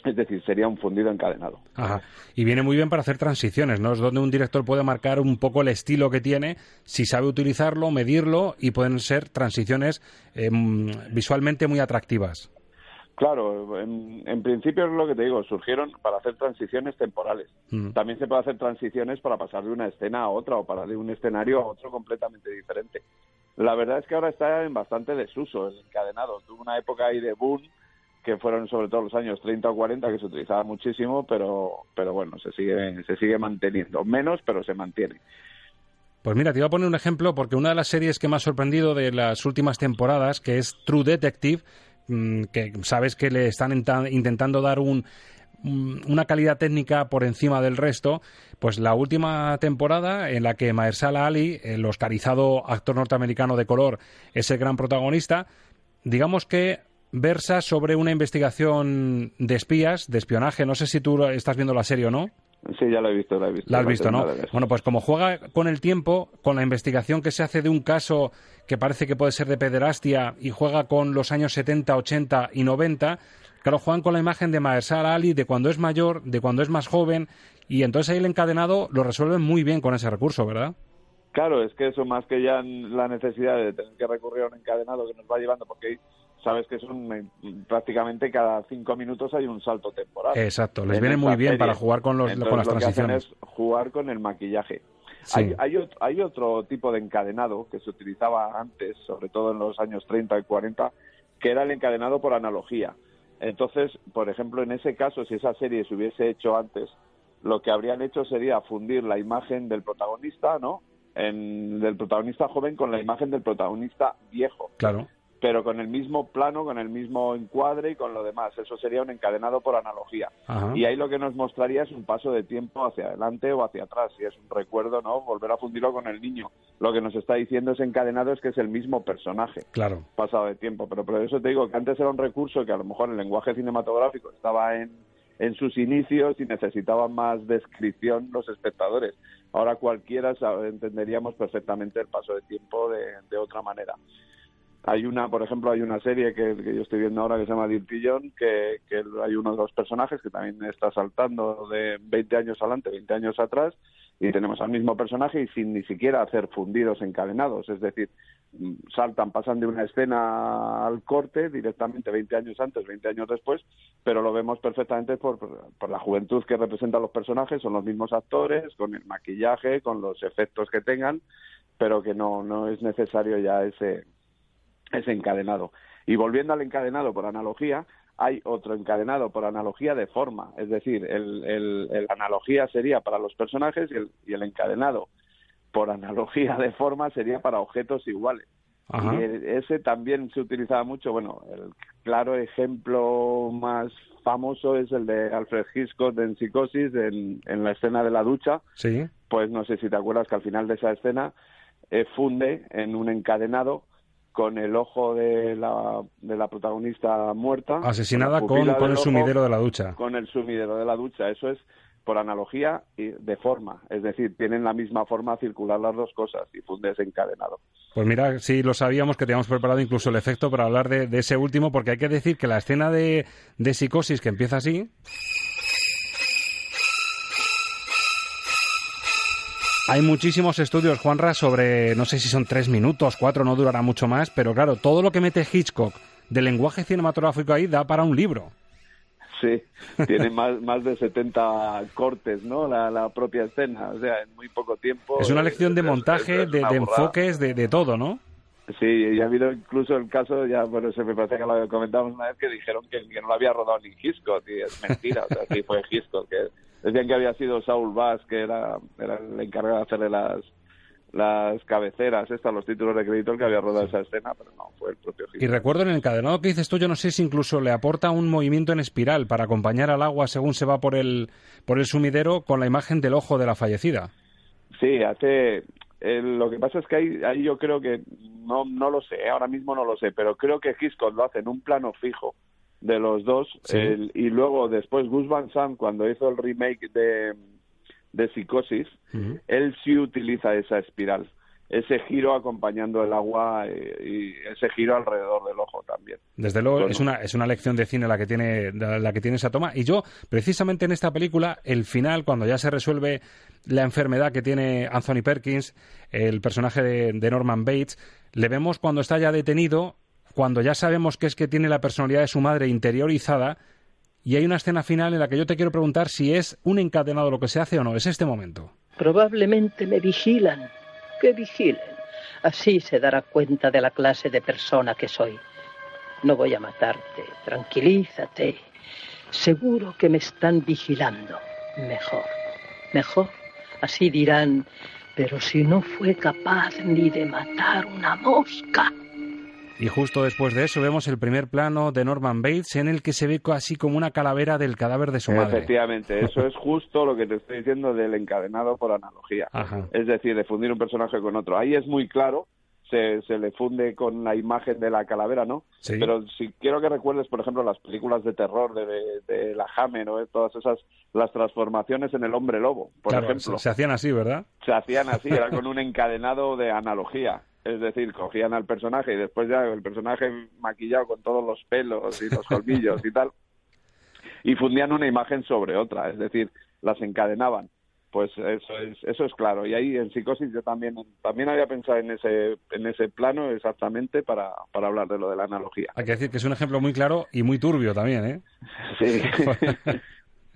Es decir, sería un fundido encadenado. Ajá. Y viene muy bien para hacer transiciones, ¿no? Es donde un director puede marcar un poco el estilo que tiene, si sabe utilizarlo, medirlo, y pueden ser transiciones eh, visualmente muy atractivas. Claro, en, en, principio es lo que te digo, surgieron para hacer transiciones temporales. Mm. También se puede hacer transiciones para pasar de una escena a otra o para de un escenario a otro completamente diferente. La verdad es que ahora está en bastante desuso el encadenado. Tuvo una época ahí de boom que fueron sobre todo los años 30 o 40 que se utilizaba muchísimo, pero pero bueno, se sigue se sigue manteniendo, menos pero se mantiene. Pues mira, te iba a poner un ejemplo porque una de las series que me ha sorprendido de las últimas temporadas, que es True Detective, que sabes que le están intentando dar un, una calidad técnica por encima del resto, pues la última temporada en la que Mahershala Ali, el oscarizado actor norteamericano de color, es el gran protagonista, digamos que versa sobre una investigación de espías, de espionaje. No sé si tú estás viendo la serie o no. Sí, ya la he visto, la he visto. La has visto, ¿no? Bueno, pues como juega con el tiempo, con la investigación que se hace de un caso que parece que puede ser de pederastia y juega con los años 70, 80 y 90, claro, juegan con la imagen de Mahershala Ali de cuando es mayor, de cuando es más joven, y entonces ahí el encadenado lo resuelven muy bien con ese recurso, ¿verdad? Claro, es que eso más que ya la necesidad de tener que recurrir a un encadenado que nos va llevando, porque sabes que son prácticamente cada cinco minutos hay un salto temporal. Exacto, les viene muy bien para jugar con, los, con las lo transiciones. Que hacen es jugar con el maquillaje. Sí. Hay, hay, otro, hay, otro tipo de encadenado que se utilizaba antes, sobre todo en los años 30 y 40, que era el encadenado por analogía. Entonces, por ejemplo, en ese caso, si esa serie se hubiese hecho antes, lo que habrían hecho sería fundir la imagen del protagonista, ¿no? En, del protagonista joven con la imagen del protagonista viejo. Claro pero con el mismo plano, con el mismo encuadre y con lo demás. Eso sería un encadenado por analogía. Ajá. Y ahí lo que nos mostraría es un paso de tiempo hacia adelante o hacia atrás. Si es un recuerdo, ¿no? Volver a fundirlo con el niño. Lo que nos está diciendo ese encadenado es que es el mismo personaje. Claro. Pasado de tiempo. Pero por eso te digo que antes era un recurso que a lo mejor el lenguaje cinematográfico estaba en, en sus inicios y necesitaba más descripción los espectadores. Ahora cualquiera sabe, entenderíamos perfectamente el paso de tiempo de, de otra manera. Hay una, por ejemplo, hay una serie que, yo estoy viendo ahora que se llama Dirtillón, que, que hay uno de los personajes que también está saltando de 20 años adelante, 20 años atrás, y tenemos al mismo personaje y sin ni siquiera hacer fundidos encadenados, es decir, saltan, pasan de una escena al corte directamente 20 años antes, 20 años después, pero lo vemos perfectamente por, por la juventud que representan los personajes, son los mismos actores, con el maquillaje, con los efectos que tengan, pero que no, no es necesario ya ese es encadenado. Y volviendo al encadenado por analogía, hay otro encadenado por analogía de forma, es decir, el, el, el analogía sería para los personajes y el, y el, encadenado por analogía de forma sería para objetos iguales. Ajá. Y ese también se utilizaba mucho, bueno, el claro ejemplo más famoso es el de Alfred Hitchcock en Psicosis, en, en la escena de la ducha. Sí. Pues no sé si te acuerdas que al final de esa escena eh, funde en un encadenado con el ojo de la, de la protagonista muerta. Asesinada con, con, con el ojo, sumidero de la ducha. Con el sumidero de la ducha. Eso es por analogía y de forma. Es decir, tienen la misma forma circular las dos cosas y funde desencadenado. Pues mira, sí lo sabíamos que teníamos preparado incluso el efecto para hablar de, de ese último, porque hay que decir que la escena de, de psicosis que empieza así. Hay muchísimos estudios, Juanra, sobre, no sé si son tres minutos, cuatro, no durará mucho más, pero claro, todo lo que mete Hitchcock del lenguaje cinematográfico ahí da para un libro. Sí, tiene más, más de 70 cortes, ¿no? La, la, propia escena, o sea, en muy poco tiempo. Es una lección de montaje, es, es de, de enfoques, de, de todo, ¿no? Sí, y ha habido incluso el caso, ya bueno, se me parece que lo comentamos una vez, que dijeron que, que no lo había rodado ni Hitchcock, y es mentira, o sea, sí fue Hitchcock, que decían que había sido Saul Bass, que era, era el encargado de hacerle las las cabeceras, estas, los títulos de crédito, el que había rodado esa escena, pero no, fue el propio Hitchcock. Y recuerdo en el encadenado que dices tú, yo no sé si incluso le aporta un movimiento en espiral para acompañar al agua según se va por el, por el sumidero con la imagen del ojo de la fallecida. Sí, hace, eh, lo que pasa es que ahí, ahí yo creo que no, no lo sé, ahora mismo no lo sé, pero creo que Hitchcock lo hace en un plano fijo de los dos. Sí. El- y luego, después, Gus Van Sant, cuando hizo el remake de, de Psicosis, él sí utiliza esa espiral, ese giro acompañando el agua eh, y ese giro alrededor del ojo también. Desde luego Bueno. es una es una lección de cine la que tiene la, la que tiene esa toma y yo precisamente en esta película el final cuando ya se resuelve la enfermedad que tiene Anthony Perkins el personaje de, de Norman Bates le vemos cuando está ya detenido cuando ya sabemos que es que tiene la personalidad de su madre interiorizada y hay una escena final en la que yo te quiero preguntar si es un encadenado lo que se hace o no es este momento Probablemente me vigilan. Que vigilen. Así se dará cuenta de la clase de persona que soy. No voy a matarte. Tranquilízate. Seguro que me están vigilando. Mejor. Mejor. Así dirán, pero si no fue capaz ni de matar una mosca. Y justo después de eso vemos el primer plano de Norman Bates en el que se ve así como una calavera del cadáver de su madre Efectivamente, eso es justo lo que te estoy diciendo del encadenado por analogía. Ajá. Es decir, de fundir un personaje con otro. Ahí es muy claro, se, se le funde con la imagen de la calavera, ¿no? Sí. Pero si quiero que recuerdes, por ejemplo, las películas de terror de, de, de la Hammer o todas esas, las transformaciones en el hombre lobo, por claro ejemplo. se, se hacían así verdad se hacían así, era con un encadenado de analogía. Es decir, cogían al personaje y después ya el personaje maquillado con todos los pelos y los colmillos y tal, y fundían una imagen sobre otra, es decir, las encadenaban. Pues eso es, eso es claro. Y ahí en psicosis yo también, también había pensado en ese, en ese plano exactamente para, para hablar de lo de la analogía. Hay que decir que es un ejemplo muy claro y muy turbio también, ¿eh? Sí.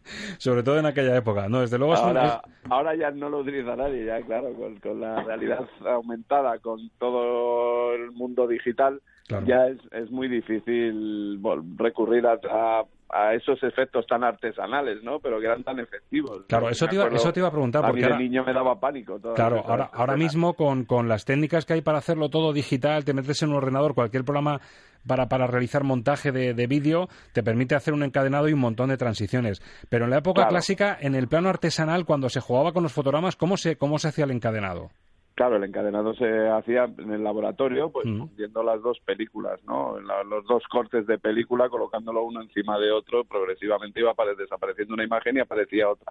Sobre todo en aquella época. No, desde luego es ahora, ahora ya no lo utiliza nadie, ya claro, con, con la realidad aumentada, con todo el mundo digital, Claro. ya es, es muy difícil recurrir a, a, a esos efectos tan artesanales, ¿no? Pero que eran tan efectivos. Claro, ¿no? eso te iba- eso te iba a preguntar, A porque mí de ahora- niño me daba pánico. Claro, ahora, ahora mismo con, con las técnicas que hay para hacerlo todo digital, te metes en un ordenador, cualquier programa para, para realizar montaje de, de vídeo, te permite hacer un encadenado y un montón de transiciones. Pero en la época Claro. clásica, en el plano artesanal, cuando se jugaba con los fotogramas, ¿cómo se, cómo se hacía el encadenado? Claro, el encadenado se hacía en el laboratorio, pues Mm. viendo las dos películas, ¿no? La- los dos cortes de película, colocándolo uno encima de otro, progresivamente iba apare- desapareciendo una imagen y aparecía otra.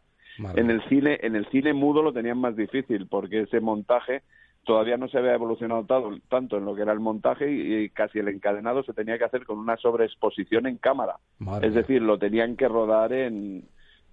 En el cine, en el cine mudo lo tenían más difícil, porque ese montaje todavía no se había evolucionado ta- tanto en lo que era el montaje y, casi el encadenado se tenía que hacer con una sobreexposición en cámara. Madre es decir, lo tenían que rodar en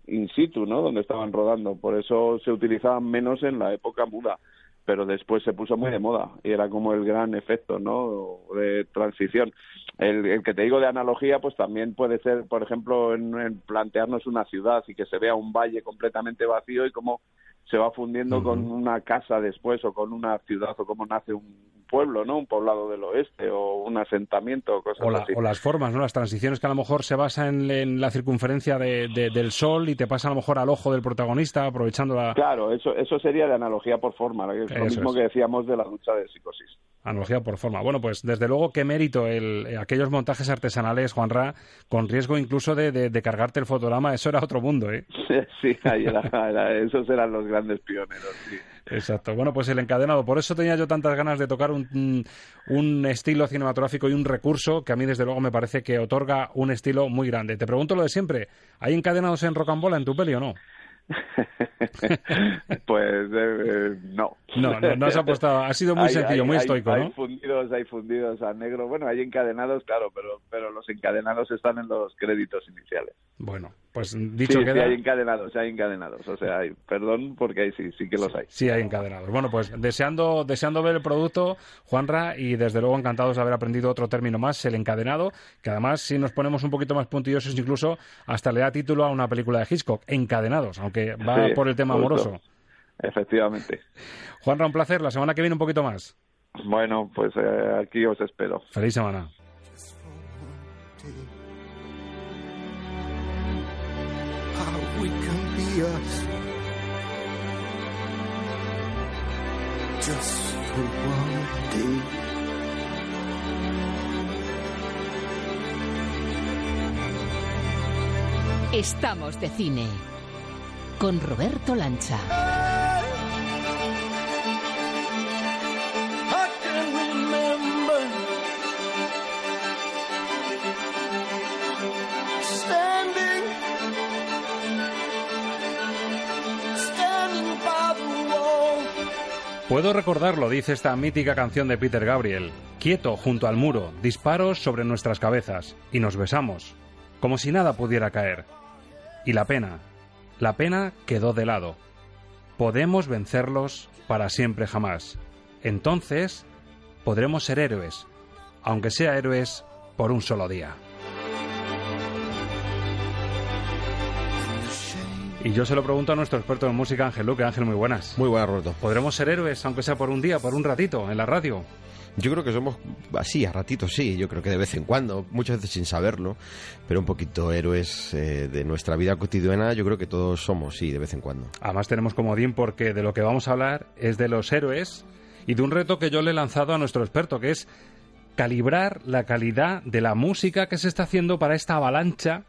in situ, ¿no? Donde estaban rodando. Por eso se utilizaban menos en la época muda. Pero después se puso muy de moda y era como el gran efecto, ¿no? De transición. El, el que te digo de analogía, pues también puede ser, por ejemplo, en, en plantearnos una ciudad y que se vea un valle completamente vacío y cómo se va fundiendo con una casa después o con una ciudad o cómo nace un pueblo, ¿no? Un poblado del oeste o un asentamiento o cosas O, la- así. o las formas, ¿no? Las transiciones que a lo mejor se basan en, en la circunferencia de- de- del sol y te pasa a lo mejor al ojo del protagonista, aprovechando la Claro, eso, eso sería de analogía por forma, lo mismo es. que decíamos de la ducha de psicosis. Analogía por forma. Bueno, pues desde luego qué mérito el, eh, aquellos montajes artesanales, Juanra, con riesgo incluso de, de- de cargarte el fotograma, eso era otro mundo, ¿eh? Sí, ahí era- era- esos eran los grandes pioneros. sí. Exacto. Bueno, pues el encadenado. Por eso tenía yo tantas ganas de tocar un, un- un estilo cinematográfico y un recurso que a mí, desde luego, me parece que otorga un estilo muy grande. Te pregunto lo de siempre. ¿Hay encadenados en Rocambola en tu peli o no? Pues eh, eh, no. No, no, no has apostado. Ha sido muy Hay- sencillo, hay- muy hay- estoico, hay ¿no? fundidos, hay fundidos a negro. Bueno, hay encadenados, claro, pero, pero los encadenados están en los créditos iniciales. Bueno, pues dicho sí, queda. sí, hay encadenados, hay encadenados. O sea, hay, perdón, porque hay, sí, sí que los hay. Sí, hay encadenados. Bueno, pues deseando, deseando ver el producto, Juanra, y desde luego encantados de haber aprendido otro término más, el encadenado, que además, si nos ponemos un poquito más puntillosos, incluso hasta le da título a una película de Hitchcock, Encadenados, aunque va Sí, por el tema justo. amoroso. Efectivamente. Juanra, un placer. La semana que viene un poquito más. Bueno, pues eh, aquí os espero. Feliz semana. Estamos de cine con Roberto Lancha. Puedo recordarlo, dice esta mítica canción de Peter Gabriel. Quieto, junto al muro, disparos sobre nuestras cabezas, y nos besamos, como si nada pudiera caer. Y la pena, la pena quedó de lado. Podemos vencerlos para siempre jamás. Entonces, podremos ser héroes, aunque sea héroes por un solo día. Y yo se lo pregunto a nuestro experto en música, Ángel Luque. Ángel, muy buenas. Muy buenas, Roberto. ¿Podremos ser héroes, aunque sea por un día, por un ratito, en la radio? Yo creo que somos así, a ratitos sí, yo creo que de vez en cuando, muchas veces sin saberlo, pero un poquito héroes eh, de nuestra vida cotidiana, yo creo que todos somos, sí, de vez en cuando. Además tenemos comodín porque de lo que vamos a hablar es de los héroes y de un reto que yo le he lanzado a nuestro experto, que es calibrar la calidad de la música que se está haciendo para esta avalancha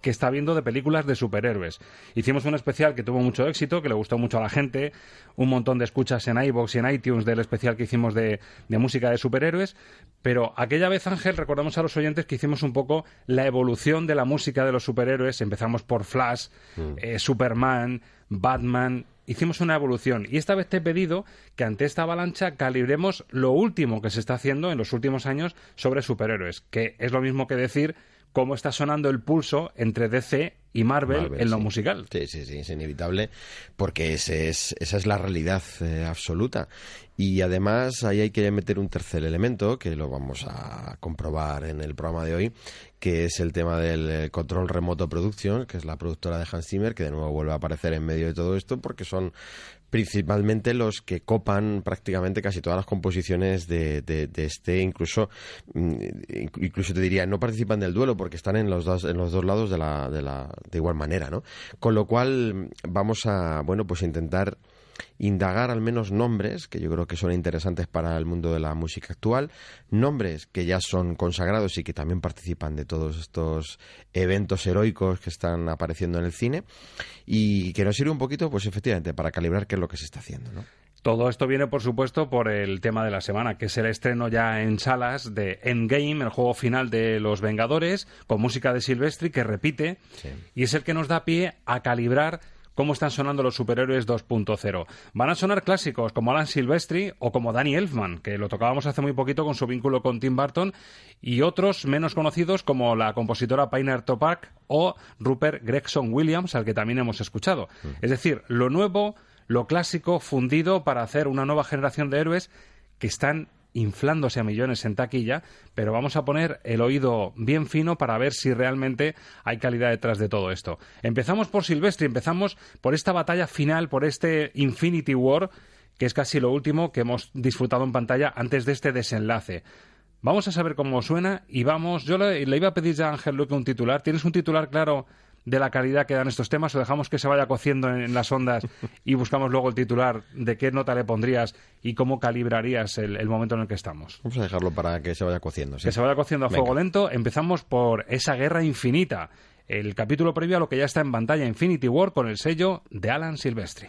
que está viendo de películas de superhéroes. Hicimos un especial que tuvo mucho éxito, que le gustó mucho a la gente, un montón de escuchas en iBox y en iTunes del especial que hicimos de, de, música de superhéroes, pero aquella vez, Ángel, recordamos a los oyentes que hicimos un poco la evolución de la música de los superhéroes. Empezamos por Flash, mm. eh, Superman, Batman, hicimos una evolución y esta vez te he pedido que ante esta avalancha calibremos lo último que se está haciendo en los últimos años sobre superhéroes, que es lo mismo que decir cómo está sonando el pulso entre DC y Marvel, en lo sí. musical. Sí, sí, sí, es inevitable porque ese es, esa es la realidad eh, absoluta. Y además ahí hay que meter un tercer elemento que lo vamos a comprobar en el programa de hoy, que es el tema del eh, control remoto producción, que es la productora de Hans Zimmer, que de nuevo vuelve a aparecer en medio de todo esto porque son principalmente los que copan prácticamente casi todas las composiciones de, de, de, este, incluso mm, incluso te diría, no participan del duelo porque están en los dos, en los dos lados de la, de la de igual manera, ¿no? Con lo cual vamos a, bueno, pues intentar indagar al menos nombres que yo creo que son interesantes para el mundo de la música actual, nombres que ya son consagrados y que también participan de todos estos eventos heroicos que están apareciendo en el cine y que nos sirve un poquito, pues efectivamente, para calibrar qué es lo que se está haciendo, ¿no? Todo esto viene, por supuesto, por el tema de la semana, que es el estreno ya en salas de Endgame, el juego final de Los Vengadores, con música de Silvestri que repite, sí. y es el que nos da pie a calibrar cómo están sonando los superhéroes 2.0. Van a sonar clásicos como Alan Silvestri o como Danny Elfman, que lo tocábamos hace muy poquito con su vínculo con Tim Burton, y otros menos conocidos como la compositora Painter Topak o Rupert Gregson Williams, al que también hemos escuchado. Mm. Es decir, lo nuevo, lo clásico fundido para hacer una nueva generación de héroes que están inflándose a millones en taquilla, pero vamos a poner el oído bien fino para ver si realmente hay calidad detrás de todo esto. Empezamos por Silvestre, empezamos por esta batalla final, por este Infinity War, que es casi lo último que hemos disfrutado en pantalla antes de este desenlace. Vamos a saber cómo suena y vamos. Yo le, le iba a pedir ya a Ángel Luque un titular. ¿Tienes un titular claro de la calidad que dan estos temas o dejamos que se vaya cociendo en, en, las ondas y buscamos luego el titular de qué nota le pondrías y cómo calibrarías el, el momento en el que estamos? Vamos a dejarlo para que se vaya cociendo. ¿sí? Que se vaya cociendo a fuego Venga. lento. Empezamos por esa guerra infinita. El capítulo previo a lo que ya está en pantalla, Infinity War, con el sello de Alan Silvestri.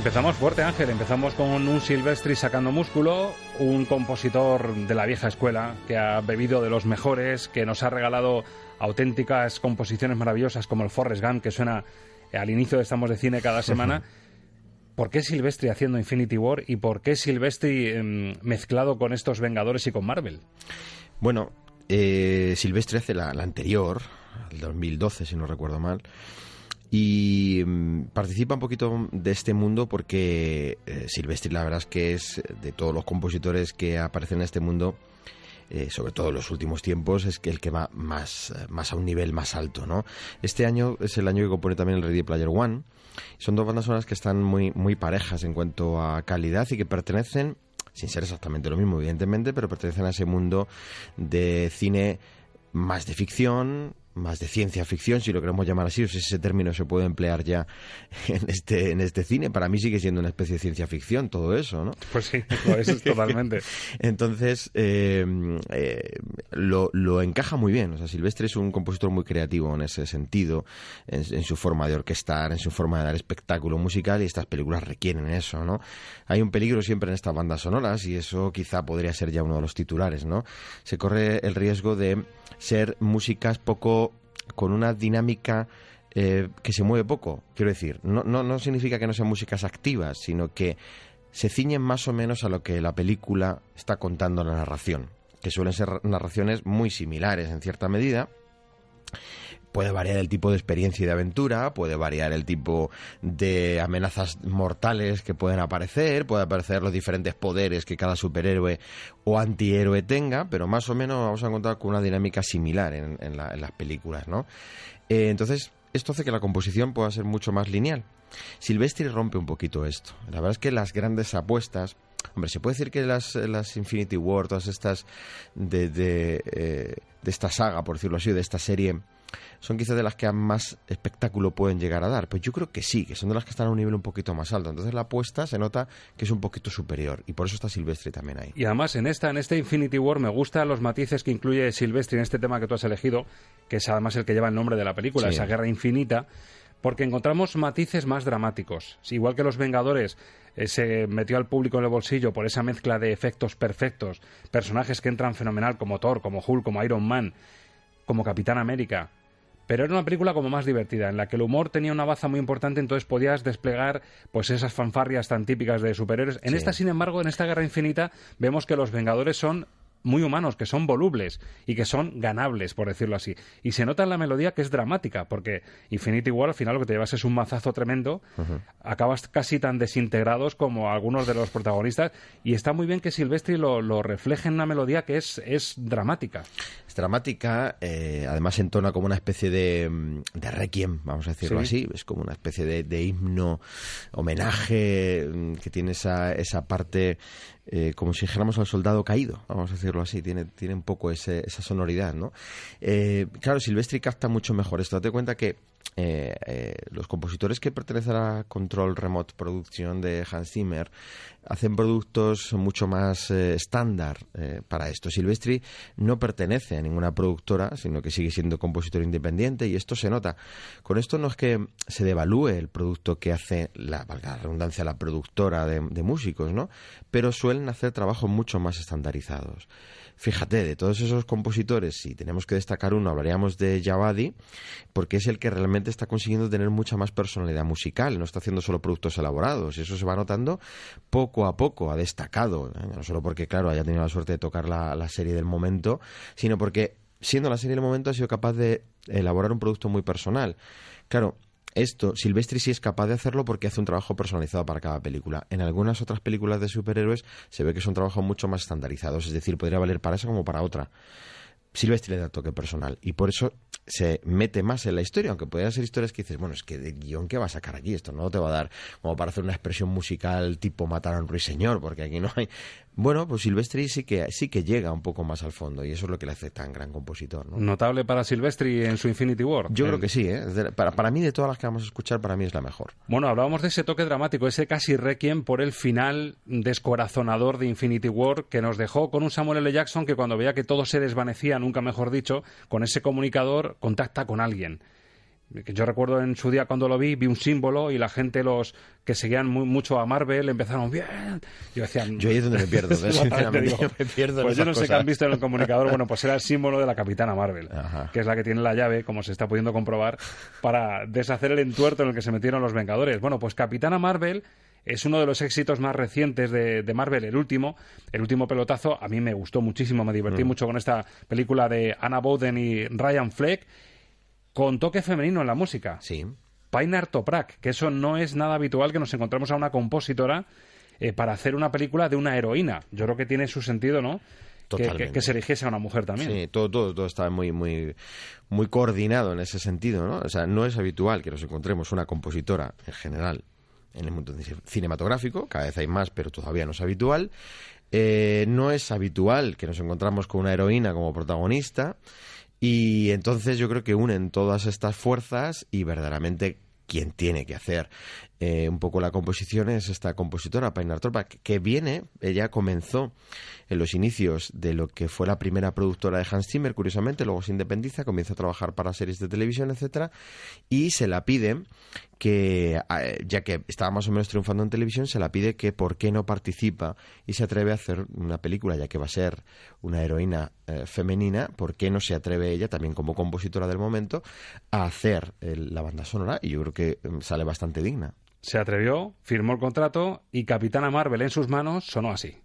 Empezamos fuerte, Ángel. Empezamos con un Silvestri sacando músculo, un compositor de la vieja escuela que ha bebido de los mejores, que nos ha regalado auténticas composiciones maravillosas como el Forrest Gump, que suena al inicio de Estamos de Cine cada semana. ¿Por qué Silvestri haciendo Infinity War y por qué Silvestri em, mezclado con estos Vengadores y con Marvel? Bueno, eh, Silvestre hace la, la anterior, el 2012, si no recuerdo mal. Y mm, participa un poquito de este mundo porque eh, Silvestri, la verdad es que es de todos los compositores que aparecen en este mundo, eh, sobre todo en los últimos tiempos, es que el que va más, eh, más a un nivel más alto, ¿no? Este año es el año que compone también el Ready Player One. Son dos bandas sonoras que están muy, muy parejas en cuanto a calidad y que pertenecen, sin ser exactamente lo mismo, evidentemente, pero pertenecen a ese mundo de cine más de ficción, más de ciencia ficción, si lo queremos llamar así, o si ese término se puede emplear ya en este, en este cine. Para mí sigue siendo una especie de ciencia ficción todo eso, ¿no? Pues sí, es totalmente. Entonces, eh, eh, lo, lo, encaja muy bien. O sea, Silvestre es un compositor muy creativo en ese sentido, en, en, su forma de orquestar, en su forma de dar espectáculo musical, y estas películas requieren eso, ¿no? Hay un peligro siempre en estas bandas sonoras, y eso quizá podría ser ya uno de los titulares, ¿no? Se corre el riesgo de ser músicas poco con una dinámica eh, que se mueve poco. Quiero decir, no, no, no significa que no sean músicas activas, sino que se ciñen más o menos a lo que la película está contando la narración, que suelen ser narraciones muy similares en cierta medida. Puede variar el tipo de experiencia y de aventura, puede variar el tipo de amenazas mortales que pueden aparecer, puede aparecer los diferentes poderes que cada superhéroe o antihéroe tenga, pero más o menos vamos a encontrar con una dinámica similar en, en, la, en las películas, ¿no? Eh, entonces, esto hace que la composición pueda ser mucho más lineal. Silvestri rompe un poquito esto. La verdad es que las grandes apuestas Hombre, se puede decir que las, las Infinity War, todas estas de, de, eh, de, esta saga, por decirlo así, de esta serie, son quizás de las que más espectáculo pueden llegar a dar. Pues yo creo que sí, que son de las que están a un nivel un poquito más alto. Entonces la apuesta se nota que es un poquito superior y por eso está Silvestre también ahí. Y además en esta, en este Infinity War me gustan los matices que incluye Silvestre en este tema que tú has elegido, que es además el que lleva el nombre de la película, sí. esa guerra infinita porque encontramos matices más dramáticos. Igual que los Vengadores eh, se metió al público en el bolsillo por esa mezcla de efectos perfectos, personajes que entran fenomenal como Thor, como Hulk, como Iron Man, como Capitán América. Pero era una película como más divertida, en la que el humor tenía una baza muy importante, entonces podías desplegar pues esas fanfarrias tan típicas de superhéroes. En sí. esta, sin embargo, en esta Guerra Infinita, vemos que los Vengadores son muy humanos, que son volubles y que son ganables, por decirlo así. Y se nota en la melodía que es dramática, porque Infinity War al final lo que te llevas es un mazazo tremendo, uh -huh. acabas casi tan desintegrados como algunos de los protagonistas, y está muy bien que Silvestri lo, lo refleje en una melodía que es, es dramática. Es dramática, eh, además entona como una especie de, de requiem, vamos a decirlo sí. así, es como una especie de, de himno, homenaje, mm, que tiene esa, esa parte eh, como si dijéramos al soldado caído, vamos a decirlo así, tiene, tiene un poco ese, esa sonoridad, ¿no? Eh, claro, Silvestri capta mucho mejor esto. Date cuenta que eh, eh, los compositores que pertenecen a Control Remote Production de Hans Zimmer hacen productos mucho más eh, estándar para esto. Silvestri no pertenece a ninguna productora, sino que sigue siendo compositor independiente y esto se nota. Con esto no es que se devalúe el producto que hace la, valga la redundancia, la productora de, de músicos, ¿no? Pero suelen hacer trabajos mucho más estandarizados. Fíjate, de todos esos compositores, si tenemos que destacar uno, hablaríamos de Javadi, porque es el que realmente está consiguiendo tener mucha más personalidad musical, no está haciendo solo productos elaborados, y eso se va notando poco a poco, ha destacado, ¿eh? no solo porque, claro, haya tenido la suerte de tocar la, la serie del momento, sino porque, siendo la serie del momento, ha sido capaz de elaborar un producto muy personal. Claro, esto, Silvestri sí es capaz de hacerlo porque hace un trabajo personalizado para cada película. En algunas otras películas de superhéroes se ve que son trabajos mucho más estandarizados, es decir, podría valer para esa como para otra. Silvestri le da toque personal y por eso se mete más en la historia, aunque podrían ser historias que dices, bueno, es que de guion que va a sacar aquí, esto no te va a dar como para hacer una expresión musical tipo matar a un ruiseñor, porque aquí no hay. Bueno, pues Silvestri sí que sí que llega un poco más al fondo y eso es lo que le hace tan gran compositor. ¿no? Notable para Silvestri en su Infinity War. Yo el... creo que sí, ¿eh? para, para mí de todas las que vamos a escuchar, para mí es la mejor. Bueno, hablábamos de ese toque dramático, ese casi requiem por el final descorazonador de Infinity War que nos dejó con un Samuel L. Jackson que cuando veía que todo se desvanecía, nunca mejor dicho, con ese comunicador contacta con alguien yo recuerdo en su día cuando lo vi, vi un símbolo y la gente, los que seguían muy, mucho a Marvel, empezaron bien. Yo decía, yo ahí es donde me pierdo, sinceramente, digo, yo me pierdo Pues yo no sé qué han visto en el comunicador, bueno, pues era el símbolo de la Capitana Marvel, Ajá. que es la que tiene la llave, como se está pudiendo comprobar, para deshacer el entuerto en el que se metieron los Vengadores. Bueno, pues Capitana Marvel es uno de los éxitos más recientes de, de Marvel, el último, el último pelotazo. A mí me gustó muchísimo, me divertí Mm. mucho con esta película de Anna Bowden y Ryan Fleck, con toque femenino en la música. Sí. Painar Toprak, que eso no es nada habitual que nos encontremos a una compositora eh, para hacer una película de una heroína. Yo creo que tiene su sentido, ¿no? Que- Que, se eligiese a una mujer también. Sí, todo, todo, todo está muy, muy, muy coordinado en ese sentido, ¿no? O sea, no es habitual que nos encontremos una compositora en general en el mundo ci- cinematográfico, cada vez hay más, pero todavía no es habitual. Eh, no es habitual que nos encontramos con una heroína como protagonista y entonces yo creo que unen todas estas fuerzas y verdaderamente quien tiene que hacer eh, un poco la composición es esta compositora, Painar que viene, ella comenzó en los inicios de lo que fue la primera productora de Hans Zimmer, curiosamente, luego se independiza, comienza a trabajar para series de televisión, etcétera, y se la pide que, eh, ya que estaba más o menos triunfando en televisión, se la pide que por qué no participa y se atreve a hacer una película, ya que va a ser una heroína eh, femenina, por qué no se atreve ella, también como compositora del momento, a hacer el- la banda sonora, y yo creo que mm, sale bastante digna. Se atrevió, firmó el contrato y Capitana Marvel en sus manos sonó así.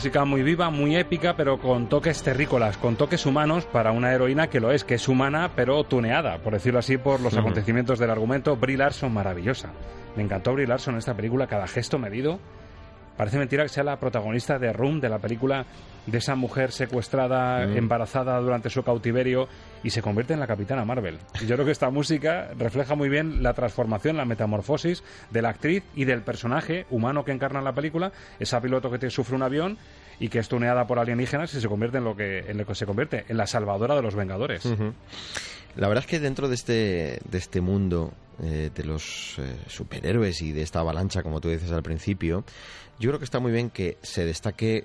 Música muy viva, muy épica, pero con toques terrícolas, con toques humanos para una heroína que lo es, que es humana, pero tuneada, por decirlo así, por los acontecimientos del argumento. Brie Larson, maravillosa. Me encantó Brie Larson en esta película, cada gesto medido. Parece mentira que sea la protagonista de Room, de la película de esa mujer secuestrada, Mm. embarazada durante su cautiverio y se convierte en la capitana Marvel. Y yo creo que esta música refleja muy bien la transformación, la metamorfosis de la actriz y del personaje humano que encarna en la película, esa piloto que te sufre un avión y que es tuneada por alienígenas y se convierte en lo que, en lo que se convierte, en la salvadora de los Vengadores. La verdad es que dentro de este, de este mundo eh, de los eh, superhéroes y de esta avalancha, como tú dices al principio, yo creo que está muy bien que se destaque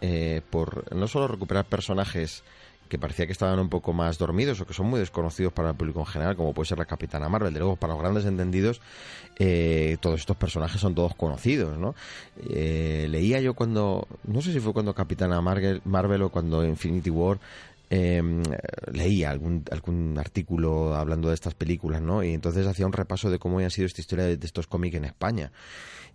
eh, por no solo recuperar personajes que parecía que estaban un poco más dormidos o que son muy desconocidos para el público en general, como puede ser la Capitana Marvel. De luego, para los grandes entendidos, eh, todos estos personajes son todos conocidos, ¿no? Eh, leía yo cuando, no sé si fue cuando Capitana Marvel, Marvel o cuando Infinity War, eh, leía algún, algún artículo hablando de estas películas, ¿no? Y entonces hacía un repaso de cómo había sido esta historia de, estos cómics en España.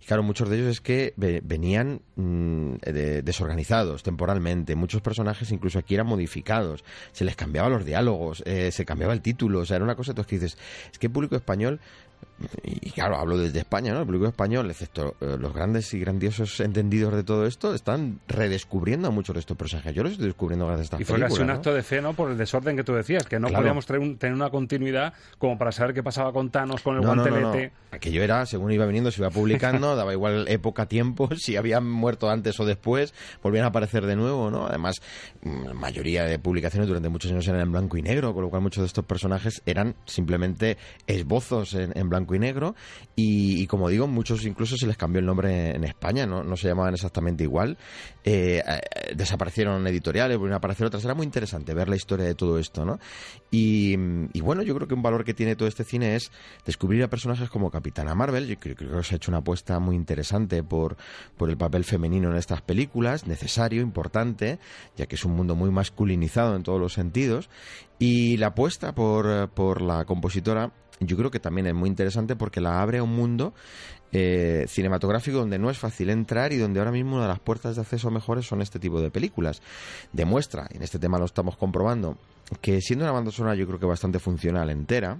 Y claro, muchos de ellos es que ve- venían mm, de- desorganizados temporalmente. Muchos personajes incluso aquí eran modificados. Se les cambiaban los diálogos, eh, se cambiaba el título. O sea, era una cosa que dices, es que el público español y claro, hablo desde España, ¿no? El público español, excepto eh, los grandes y grandiosos entendidos de todo esto, están redescubriendo a muchos de estos personajes. Yo los estoy descubriendo gracias a estas Y fue casi un ¿no? acto de fe, ¿no? Por el desorden que tú decías, que no Claro. podíamos un- tener una continuidad como para saber qué pasaba con Thanos, con el No, guantelete. no. Aquello era, según iba viniendo, se iba publicando, daba igual época, tiempo, si habían muerto antes o después, volvían a aparecer de nuevo, ¿no? Además, la mayoría de publicaciones durante muchos años eran en blanco y negro, con lo cual muchos de estos personajes eran simplemente esbozos en, en blanco y negro, y, como digo, muchos incluso se les cambió el nombre en España, ¿no? No se llamaban exactamente igual. Eh, eh, desaparecieron editoriales, volvieron a aparecer otras. Era muy interesante ver la historia de todo esto, ¿no? Y, y bueno, yo creo que un valor que tiene todo este cine es descubrir a personajes como Capitana Marvel. Yo creo, creo que se ha hecho una apuesta muy interesante por, por el papel femenino en estas películas, necesario, importante, ya que es un mundo muy masculinizado en todos los sentidos. Y la apuesta por, por la compositora yo creo que también es muy interesante porque la abre a un mundo eh, cinematográfico donde no es fácil entrar y donde ahora mismo una de las puertas de acceso mejores son este tipo de películas. Demuestra, en este tema lo estamos comprobando, que siendo una banda sonora yo creo que bastante funcional entera,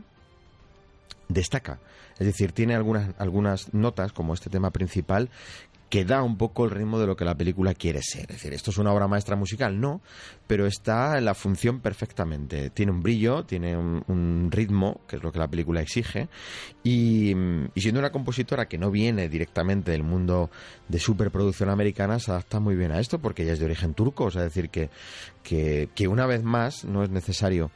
destaca. Es decir, tiene algunas, algunas notas, como este tema principal, que da un poco el ritmo de lo que la película quiere ser. Es decir, esto es una obra maestra musical, no, pero está en la función perfectamente. Tiene un brillo, tiene un, ritmo, que es lo que la película exige, y, siendo una compositora que no viene directamente del mundo de superproducción americana, se adapta muy bien a esto porque ella es de origen turco, o sea, decir que, que, que una vez más no es necesario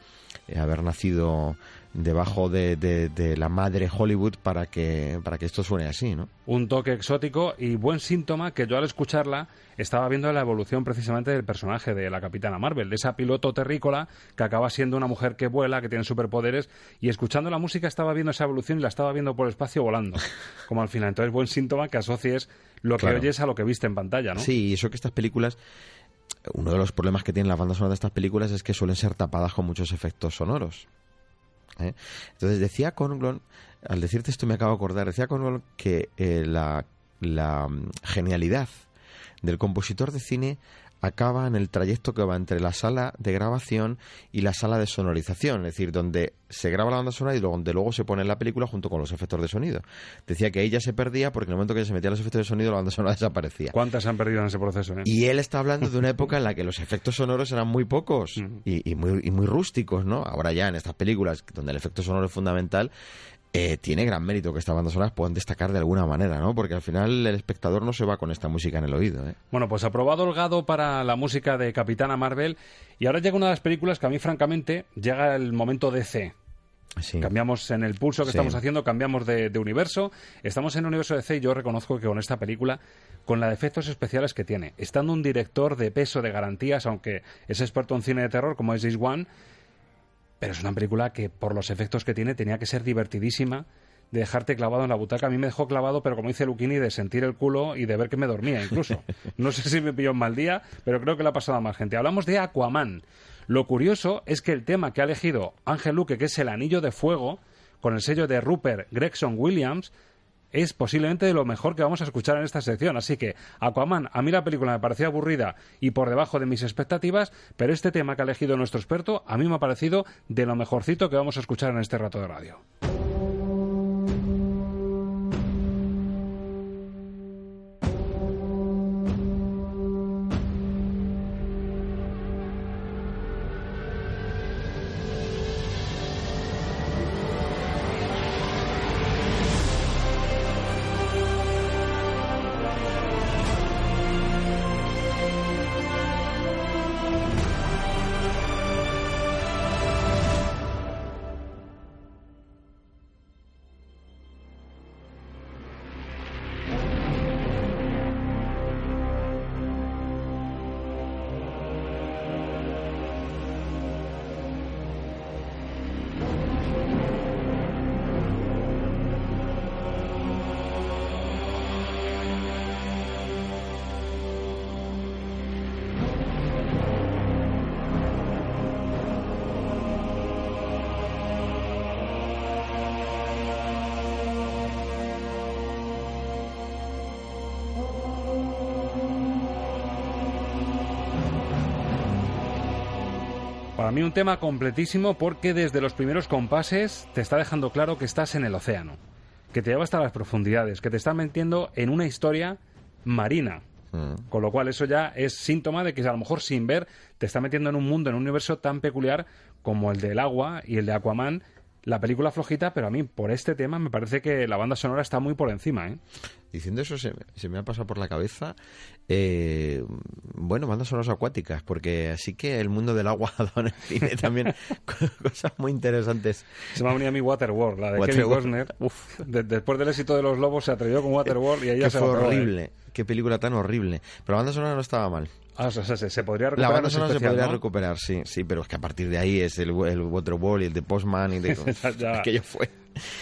eh, haber nacido debajo de, de, de, la madre Hollywood para que, para que esto suene así, ¿no? Un toque exótico y buen síntoma que yo al escucharla estaba viendo la evolución precisamente del personaje de la Capitana Marvel, de esa piloto terrícola que acaba siendo una mujer que vuela, que tiene superpoderes y escuchando la música estaba viendo esa evolución y la estaba viendo por el espacio volando, como al final. Entonces, buen síntoma que asocies lo que Claro. oyes a lo que viste en pantalla, ¿no? Sí, y eso que estas películas uno de los problemas que tienen las bandas sonoras de estas películas es que suelen ser tapadas con muchos efectos sonoros. ¿Eh? Entonces decía Conglon, al decirte esto me acabo de acordar, decía Conglon que eh, la, la mm, genialidad del compositor de cine acaba en el trayecto que va entre la sala de grabación y la sala de sonorización, es decir, donde se graba la banda sonora y donde luego se pone en la película junto con los efectos de sonido. Decía que ella se perdía porque en el momento que se metía los efectos de sonido la banda sonora desaparecía. ¿Cuántas han perdido en ese proceso? eh? Y él está hablando de una época en la que los efectos sonoros eran muy pocos y, y muy, y muy rústicos, ¿no? Ahora ya en estas películas donde el efecto sonoro es fundamental, eh, tiene gran mérito que estas bandas sonoras puedan destacar de alguna manera, ¿no? Porque al final el espectador no se va con esta música en el oído, ¿eh? Bueno, pues aprobado Holgado para la música de Capitana Marvel. Y ahora llega una de las películas que a mí, francamente, llega el momento DC. Cambiamos en el pulso que Sí. estamos haciendo, cambiamos de, de universo. Estamos en el universo DC y yo reconozco que con esta película, con la de efectos especiales que tiene, estando un director de peso, de garantías, aunque es experto en cine de terror como es James Wan, pero es una película que por los efectos que tiene tenía que ser divertidísima de dejarte clavado en la butaca. A mí me dejó clavado, pero como dice Luquini, de sentir el culo y de ver que me dormía incluso. No sé si me pilló en mal día, pero creo que le ha pasado a más gente. Hablamos de Aquaman. Lo curioso es que el tema que ha elegido Ángel Luque, que es el anillo de fuego, con el sello de Rupert Gregson Williams, es posiblemente de lo mejor que vamos a escuchar en esta sección. Así que Aquaman, a mí la película me parecía aburrida y por debajo de mis expectativas, pero este tema que ha elegido nuestro experto a mí me ha parecido de lo mejorcito que vamos a escuchar en este rato de radio. Para mí un tema completísimo porque desde los primeros compases te está dejando claro que estás en el océano, que te lleva hasta las profundidades, que te está metiendo en una historia marina. Con lo cual eso ya es síntoma de que a lo mejor sin ver te está metiendo en un mundo, en un universo tan peculiar como el del agua y el de Aquaman. La película flojita, pero a mí por este tema me parece que la banda sonora está muy por encima. ¿eh? Diciendo eso se, se me ha pasado por la cabeza, eh, bueno, bandas sonoras acuáticas, porque así que el mundo del agua ha dado en el cine también cosas muy interesantes. Se me ha venido a mí Waterworld, la de Kevin. Costner. De- después del éxito de Los Lobos se atrevió con Waterworld y ahí ya se fue horrible, qué película tan horrible. Pero la banda sonora no estaba mal. Ah, o sea, se, se podría La recuperar banda ese sonora se podría ¿no? recuperar, sí, sí, pero es que a partir de ahí es el, el Waterworld y el de Postman y de... Aquello fue...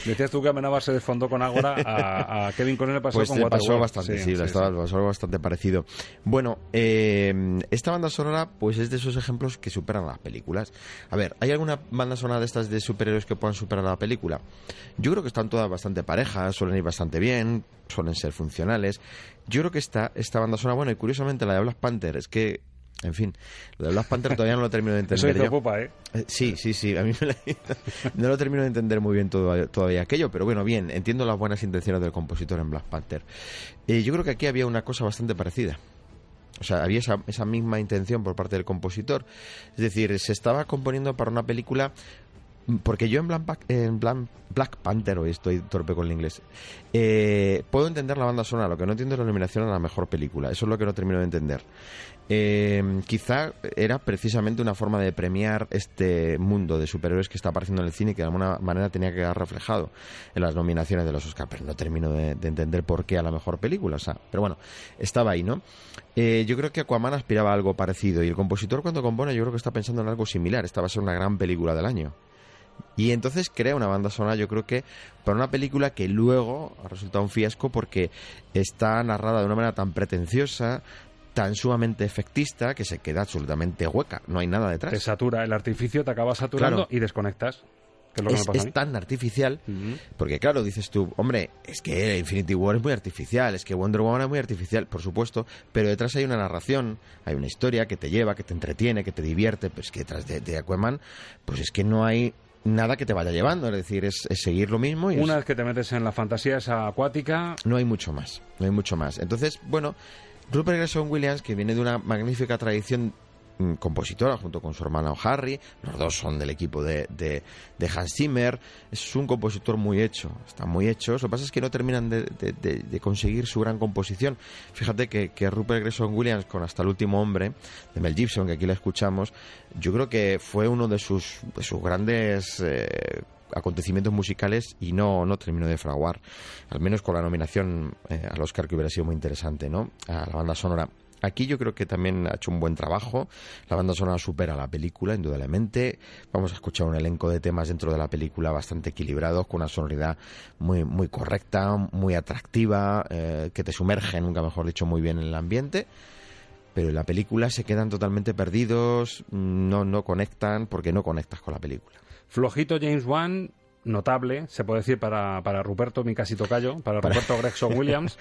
Decías tú que Amenábar se desfondó con Ágora, a, a Kevin Conner le pasó Pues con pasó bastante, sí, sí, estaba- pasó algo bastante parecido. Bueno, eh, esta banda sonora, pues es de esos ejemplos que superan las películas. A ver, ¿hay alguna banda sonora de estas de superhéroes que puedan superar la película? Yo creo que están todas bastante parejas, suelen ir bastante bien, suelen ser funcionales. Yo creo que esta, esta banda sonora, bueno, y curiosamente la de Black Panther es que En fin, lo de Black Panther todavía no lo termino de entender. Eso me preocupa, ¿eh? Eh, Sí, sí, sí. A mí me la- no lo termino de entender muy bien todo- todavía aquello, pero bueno, bien, entiendo las buenas intenciones del compositor en Black Panther. Eh, yo creo que aquí había una cosa bastante parecida. O sea, había esa, esa misma intención por parte del compositor. Es decir, se estaba componiendo para una película. Porque yo en Black, en Black Panther, hoy estoy torpe con el inglés, eh, puedo entender la banda sonora, lo que no entiendo es la nominación a la mejor película. Eso es lo que no termino de entender. Eh, quizá era precisamente una forma de premiar este mundo de superhéroes que está apareciendo en el cine y que de alguna manera tenía que quedar reflejado en las nominaciones de los Oscars. Pero no termino de, de entender por qué a la mejor película. O sea, pero bueno, estaba ahí, ¿no? Eh, yo creo que Aquaman aspiraba a algo parecido y el compositor cuando compone yo creo que está pensando en algo similar. Esta va a ser una gran película del año. Y entonces crea una banda sonora, yo creo que para una película que luego ha resultado un fiasco porque está narrada de una manera tan pretenciosa, tan sumamente efectista, que se queda absolutamente hueca. No hay nada detrás. Te satura el artificio, te acaba saturando Claro. y desconectas. Que es lo que es, me pasa es tan artificial, porque claro, dices tú, hombre, es que Infinity War es muy artificial, es que Wonder Woman es muy artificial, por supuesto, pero detrás hay una narración, hay una historia que te lleva, que te entretiene, que te divierte, pero es que detrás de, de Aquaman, pues es que no hay nada que te vaya llevando, es decir, es, es seguir lo mismo y es- Una vez que te metes en la fantasía esa acuática, no hay mucho más, no hay mucho más. Entonces, bueno, Rupert Gregson Williams, que viene de una magnífica tradición mm, compositora junto con su hermano Harry, los dos son del equipo de, de, de Hans Zimmer, es un compositor muy hecho, están muy hechos, lo que pasa es que no terminan de, de- conseguir su gran composición. Fíjate que, que Rupert Gregson Williams con Hasta el último hombre, de Mel Gibson, que aquí la escuchamos, yo creo que fue uno de sus, sus grandes... eh, acontecimientos musicales y no, no terminó de fraguar, al menos con la nominación eh, al Oscar que hubiera sido muy interesante, ¿no? A la banda sonora. Aquí yo creo que también ha hecho un buen trabajo. La banda sonora supera la película, indudablemente. Vamos a escuchar un elenco de temas dentro de la película bastante equilibrados, con una sonoridad muy, muy correcta, muy atractiva, eh, que te sumerge, nunca mejor dicho, muy bien en el ambiente. Pero en la película se quedan totalmente perdidos, no, no conectan, porque no conectas con la película. Flojito James Wan, notable, se puede decir para, para Ruperto, mi casi tocayo, para, Para- Ruperto Gregson Williams.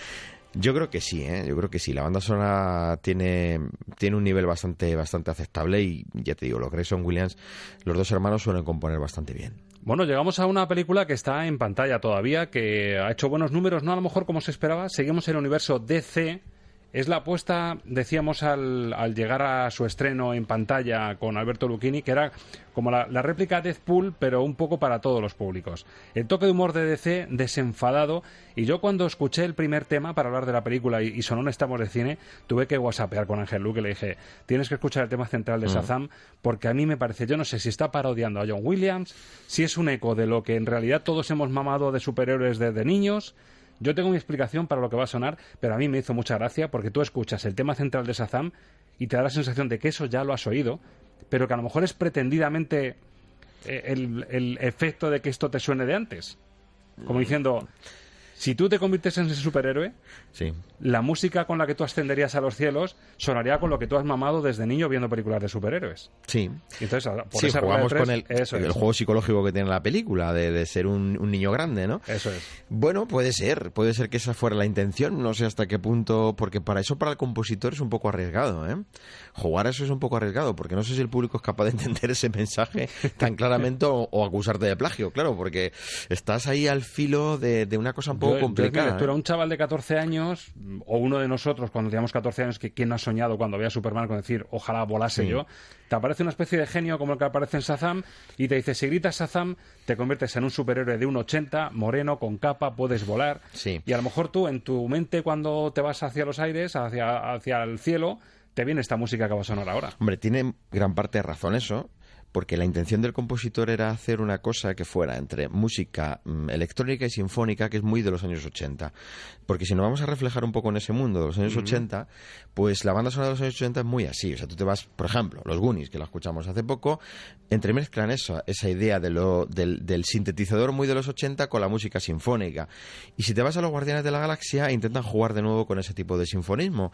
Yo creo que sí, ¿eh? yo creo que sí. La banda sonora tiene, tiene un nivel bastante, bastante aceptable y ya te digo, los Grayson Williams, los dos hermanos suelen componer bastante bien. Bueno, llegamos a una película que está en pantalla todavía, que ha hecho buenos números, no a lo mejor como se esperaba. Seguimos en el universo DC. Es la apuesta, decíamos, al, al llegar a su estreno en pantalla con Alberto Lucchini, que era como la, la réplica de Deadpool, pero un poco para todos los públicos. El toque de humor de DC desenfadado. Y yo cuando escuché el primer tema para hablar de la película y, y sonó Estamos de Cine, tuve que whatsappear con Ángel Luque. Le dije, tienes que escuchar el tema central de Mm. Shazam, porque a mí me parece, yo no sé si está parodiando a John Williams, si es un eco de lo que en realidad todos hemos mamado de superhéroes desde niños. Yo tengo mi explicación para lo que va a sonar, pero a mí me hizo mucha gracia porque tú escuchas el tema central de Shazam y te da la sensación de que eso ya lo has oído, pero que a lo mejor es pretendidamente eh, el, el efecto de que esto te suene de antes. Como diciendo, si tú te conviertes en ese superhéroe, Sí. la música con la que tú ascenderías a los cielos sonaría con lo que tú has mamado desde niño viendo películas de superhéroes. Sí. Entonces, por Sí, esa jugamos de con el, eso el es. juego psicológico que tiene la película, de, de ser un, un niño grande, ¿no? Eso es. Bueno, puede ser, puede ser que esa fuera la intención, no sé hasta qué punto, porque para eso para el compositor es un poco arriesgado, ¿eh? Jugar a eso es un poco arriesgado, porque no sé si el público es capaz de entender ese mensaje tan claramente o, o acusarte de plagio, claro, porque estás ahí al filo de, de una cosa un poco Yo- yo, complicada. mira, tú eras ¿eh? un chaval de 14 años, o uno de nosotros cuando teníamos 14 años, que quién no ha soñado cuando veía a Superman con decir, ojalá volase Sí. yo, te aparece una especie de genio como el que aparece en Shazam y te dice, si gritas Shazam, te conviertes en un superhéroe de un 80, moreno, con capa, puedes volar. Sí. Y a lo mejor tú, en tu mente, cuando te vas hacia los aires, hacia, hacia el cielo, te viene esta música que va a sonar ahora. Hombre, tiene gran parte de razón eso, porque la intención del compositor era hacer una cosa que fuera entre música mm, electrónica y sinfónica, que es muy de los años 80. Porque si nos vamos a reflejar un poco en ese mundo de los años Ujú. 80, pues la banda sonora de los años 80 es muy así. O sea, tú te vas, por ejemplo, los Goonies, que la escuchamos hace poco, entremezclan esa, esa idea de lo, del, del sintetizador muy de los 80 con la música sinfónica. Y si te vas a los Guardianes de la Galaxia, intentan jugar de nuevo con ese tipo de sinfonismo.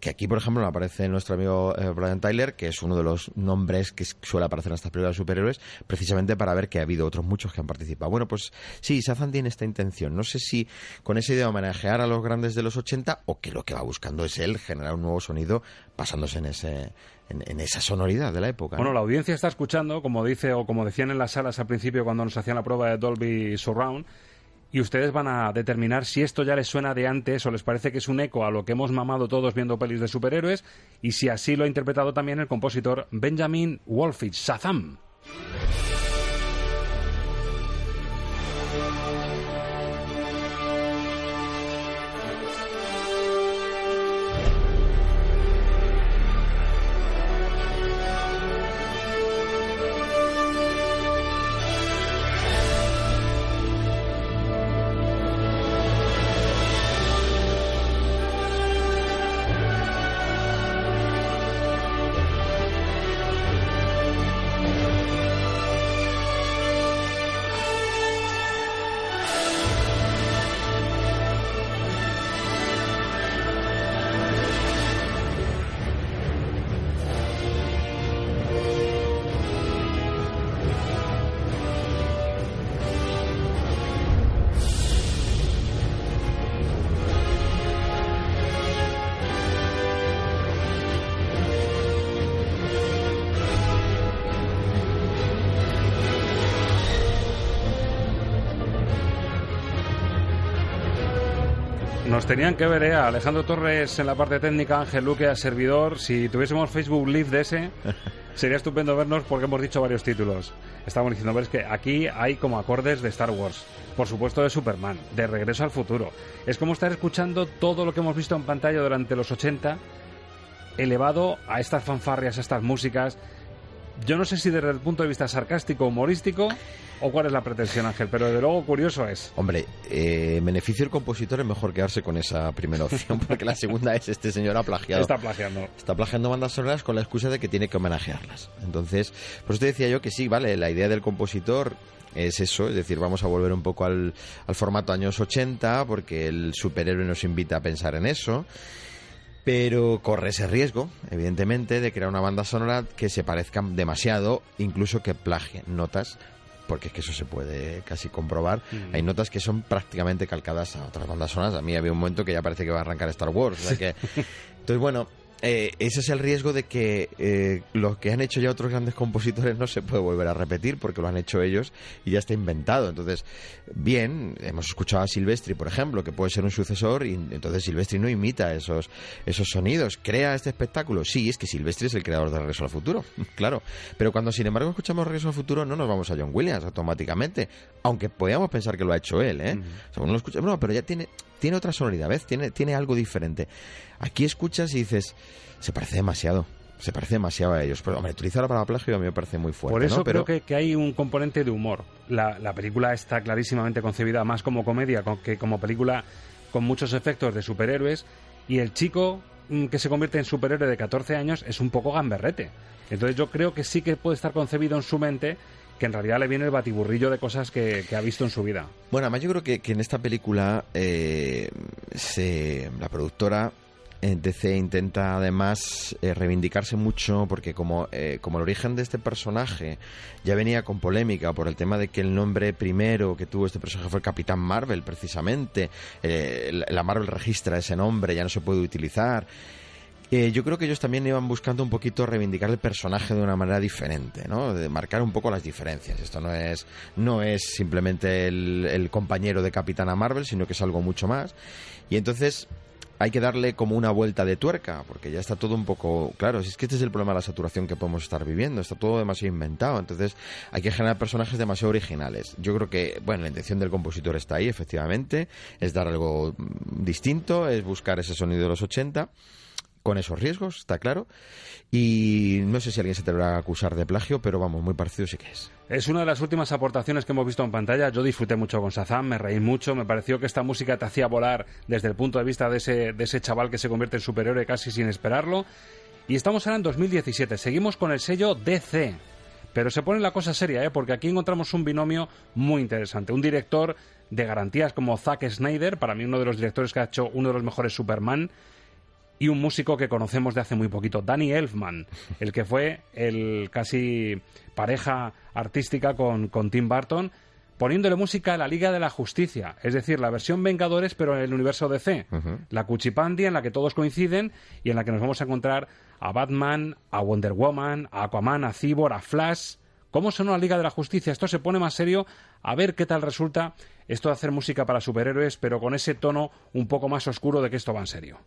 Que aquí, por ejemplo, aparece nuestro amigo eh, Brian Tyler, que es uno de los nombres que suele aparecer hacen estas de superhéroes, precisamente para ver que ha habido otros muchos que han participado. Bueno, pues sí, Shazam tiene esta intención. No sé si con esa idea de homenajear a los grandes de los 80 o que lo que va buscando es él generar un nuevo sonido basándose en ese en, en esa sonoridad de la época. ¿no? Bueno, la audiencia está escuchando, como dice o como decían en las salas al principio cuando nos hacían la prueba de Dolby Surround, y ustedes van a determinar si esto ya les suena de antes o les parece que es un eco a lo que hemos mamado todos viendo pelis de superhéroes y si así lo ha interpretado también el compositor Benjamin Wolfich, Shazam. Tenían que ver, ¿eh? A Alejandro Torres en la parte técnica, Ángel Luque a servidor. Si tuviésemos Facebook Live de ese, sería estupendo vernos porque hemos dicho varios títulos. Estamos diciendo, ves que aquí hay como acordes de Star Wars, por supuesto de Superman, de Regreso al Futuro. Es como estar escuchando todo lo que hemos visto en pantalla durante los 80, elevado a estas fanfarrias, a estas músicas. Yo no sé si desde el punto de vista sarcástico, humorístico, o cuál es la pretensión, Ángel, pero desde luego curioso es. Hombre, eh, en beneficio del compositor es mejor quedarse con esa primera opción, porque la segunda es este señor ha plagiado. Está plagiando. Está plagiando bandas sonoras con la excusa de que tiene que homenajearlas. Entonces, por eso te decía yo que sí, vale, la idea del compositor es eso, es decir, vamos a volver un poco al, al formato años 80, porque el superhéroe nos invita a pensar en eso pero corre ese riesgo, evidentemente, de crear una banda sonora que se parezca demasiado, incluso que plagie notas, porque es que eso se puede casi comprobar. Mm. Hay notas que son prácticamente calcadas a otras bandas sonoras. A mí había un momento que ya parece que va a arrancar Star Wars. o sea que- Entonces, bueno, eh, ese es el riesgo de que eh, lo que han hecho ya otros grandes compositores no se puede volver a repetir porque lo han hecho ellos y ya está inventado. Entonces, bien, hemos escuchado a Silvestri, por ejemplo, que puede ser un sucesor y entonces Silvestri no imita esos, esos sonidos. ¿Crea este espectáculo? Sí, es que Silvestri es el creador de Regreso al Futuro, claro. Pero cuando, sin embargo, escuchamos Regreso al Futuro, no nos vamos a John Williams automáticamente, aunque podamos pensar que lo ha hecho él, ¿eh? O sea, uno lo escucha, no, pero ya tiene, tiene otra sonoridad, ¿ves? Tiene, tiene algo diferente. Aquí escuchas y dices, se parece demasiado. Se parece demasiado a ellos. Pero, hombre, utilizar la palabra plagio a mí me parece muy fuerte. Por eso ¿no? Pero, creo que, que hay un componente de humor. La, la película está clarísimamente concebida más como comedia que como película con muchos efectos de superhéroes y el chico mm, que se convierte en superhéroe de 14 años es un poco gamberrete. Entonces yo creo que sí que puede estar concebido en su mente que en realidad le viene el batiburrillo de cosas que, que ha visto en su vida. Bueno, además yo creo que, que en esta película eh, se, la productora DC intenta además eh, reivindicarse mucho porque como, eh, como el origen de este personaje ya venía con polémica por el tema de que el nombre primero que tuvo este personaje fue Capitán Marvel precisamente, eh, la- Marvel registra ese nombre, ya no se puede utilizar. Eh, yo creo que ellos también iban buscando un poquito reivindicar el personaje de una manera diferente, ¿no? De marcar un poco las diferencias. Esto no es, no es simplemente el, el compañero de Capitana Marvel, sino que es algo mucho más. Y entonces hay que darle como una vuelta de tuerca, porque ya está todo un poco claro. Si es que este es el problema de la saturación que podemos estar viviendo, está todo demasiado inventado, entonces hay que generar personajes demasiado originales. Yo creo que, bueno, la intención del compositor está ahí, efectivamente, es dar algo mm, distinto, es buscar ese sonido de los 80 con esos riesgos, está claro. Y no sé si alguien se te va a acusar de plagio, pero vamos, muy parecido sí que es. Es una de las últimas aportaciones que hemos visto en pantalla. Yo disfruté mucho con Shazam, me reí mucho, me pareció que esta música te hacía volar desde el punto de vista de ese, de ese chaval que se convierte en superhéroe casi sin esperarlo. Y estamos ahora en 2017, seguimos con el sello DC. Pero se pone la cosa seria, ¿eh? porque aquí encontramos un binomio muy interesante. Un director de garantías como Zack Snyder, para mí uno de los directores que ha hecho uno de los mejores Superman, y un músico que conocemos de hace muy poquito, Danny Elfman, el que fue el casi pareja artística con, con Tim Burton, poniéndole música a la Liga de la Justicia, es decir, la versión Vengadores, pero en el universo DC. La Cuchipandi en la que todos coinciden y en la que nos vamos a encontrar a Batman, a Wonder Woman, a Aquaman, a Cyborg, a Flash. ¿Cómo sonó la Liga de la Justicia? Esto se pone más serio. A ver qué tal resulta esto de hacer música para superhéroes, pero con ese tono un poco más oscuro de que esto va en serio.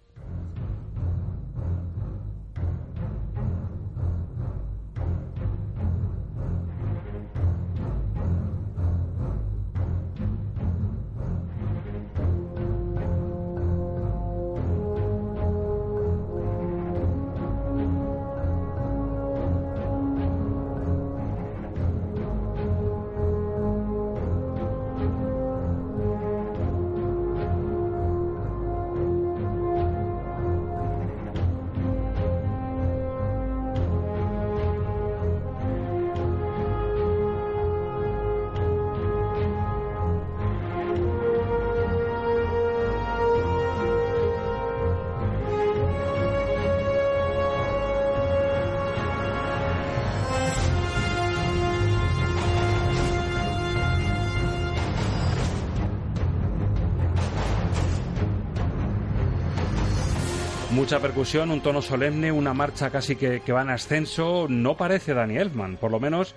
Mucha percusión, un tono solemne, una marcha casi que, que va en ascenso. No parece Danny Elfman, por lo menos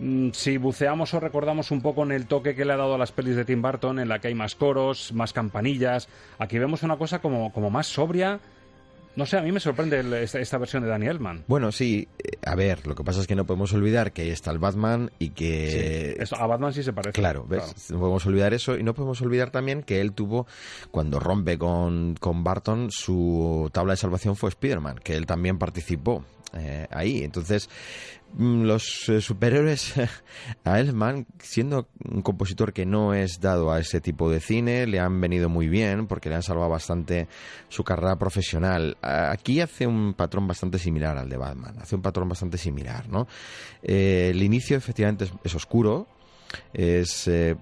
mm, si buceamos o recordamos un poco en el toque que le ha dado a las pelis de Tim Burton, en la que hay más coros, más campanillas, aquí vemos una cosa como, como más sobria. No sé, a mí me sorprende el- esta, esta versión de Danny Elfman. Bueno, sí, eh, a ver, lo que pasa es que no podemos olvidar que ahí está el Batman y que... Sí, esto- a Batman sí se parece. Claro, ¿ves? No podemos olvidar eso y no podemos olvidar también que él tuvo, cuando rompe con, con Barton, su tabla de salvación fue Spider-Man, que él también participó eh, ahí. Entonces, los eh, superhéroes a Elfman, siendo un compositor que no es dado a ese tipo de cine, le han venido muy bien porque le han salvado bastante su carrera profesional. Aquí hace un patrón bastante similar al de Batman, hace un patrón bastante similar, ¿no? Eh, el inicio efectivamente es- oscuro, es eh,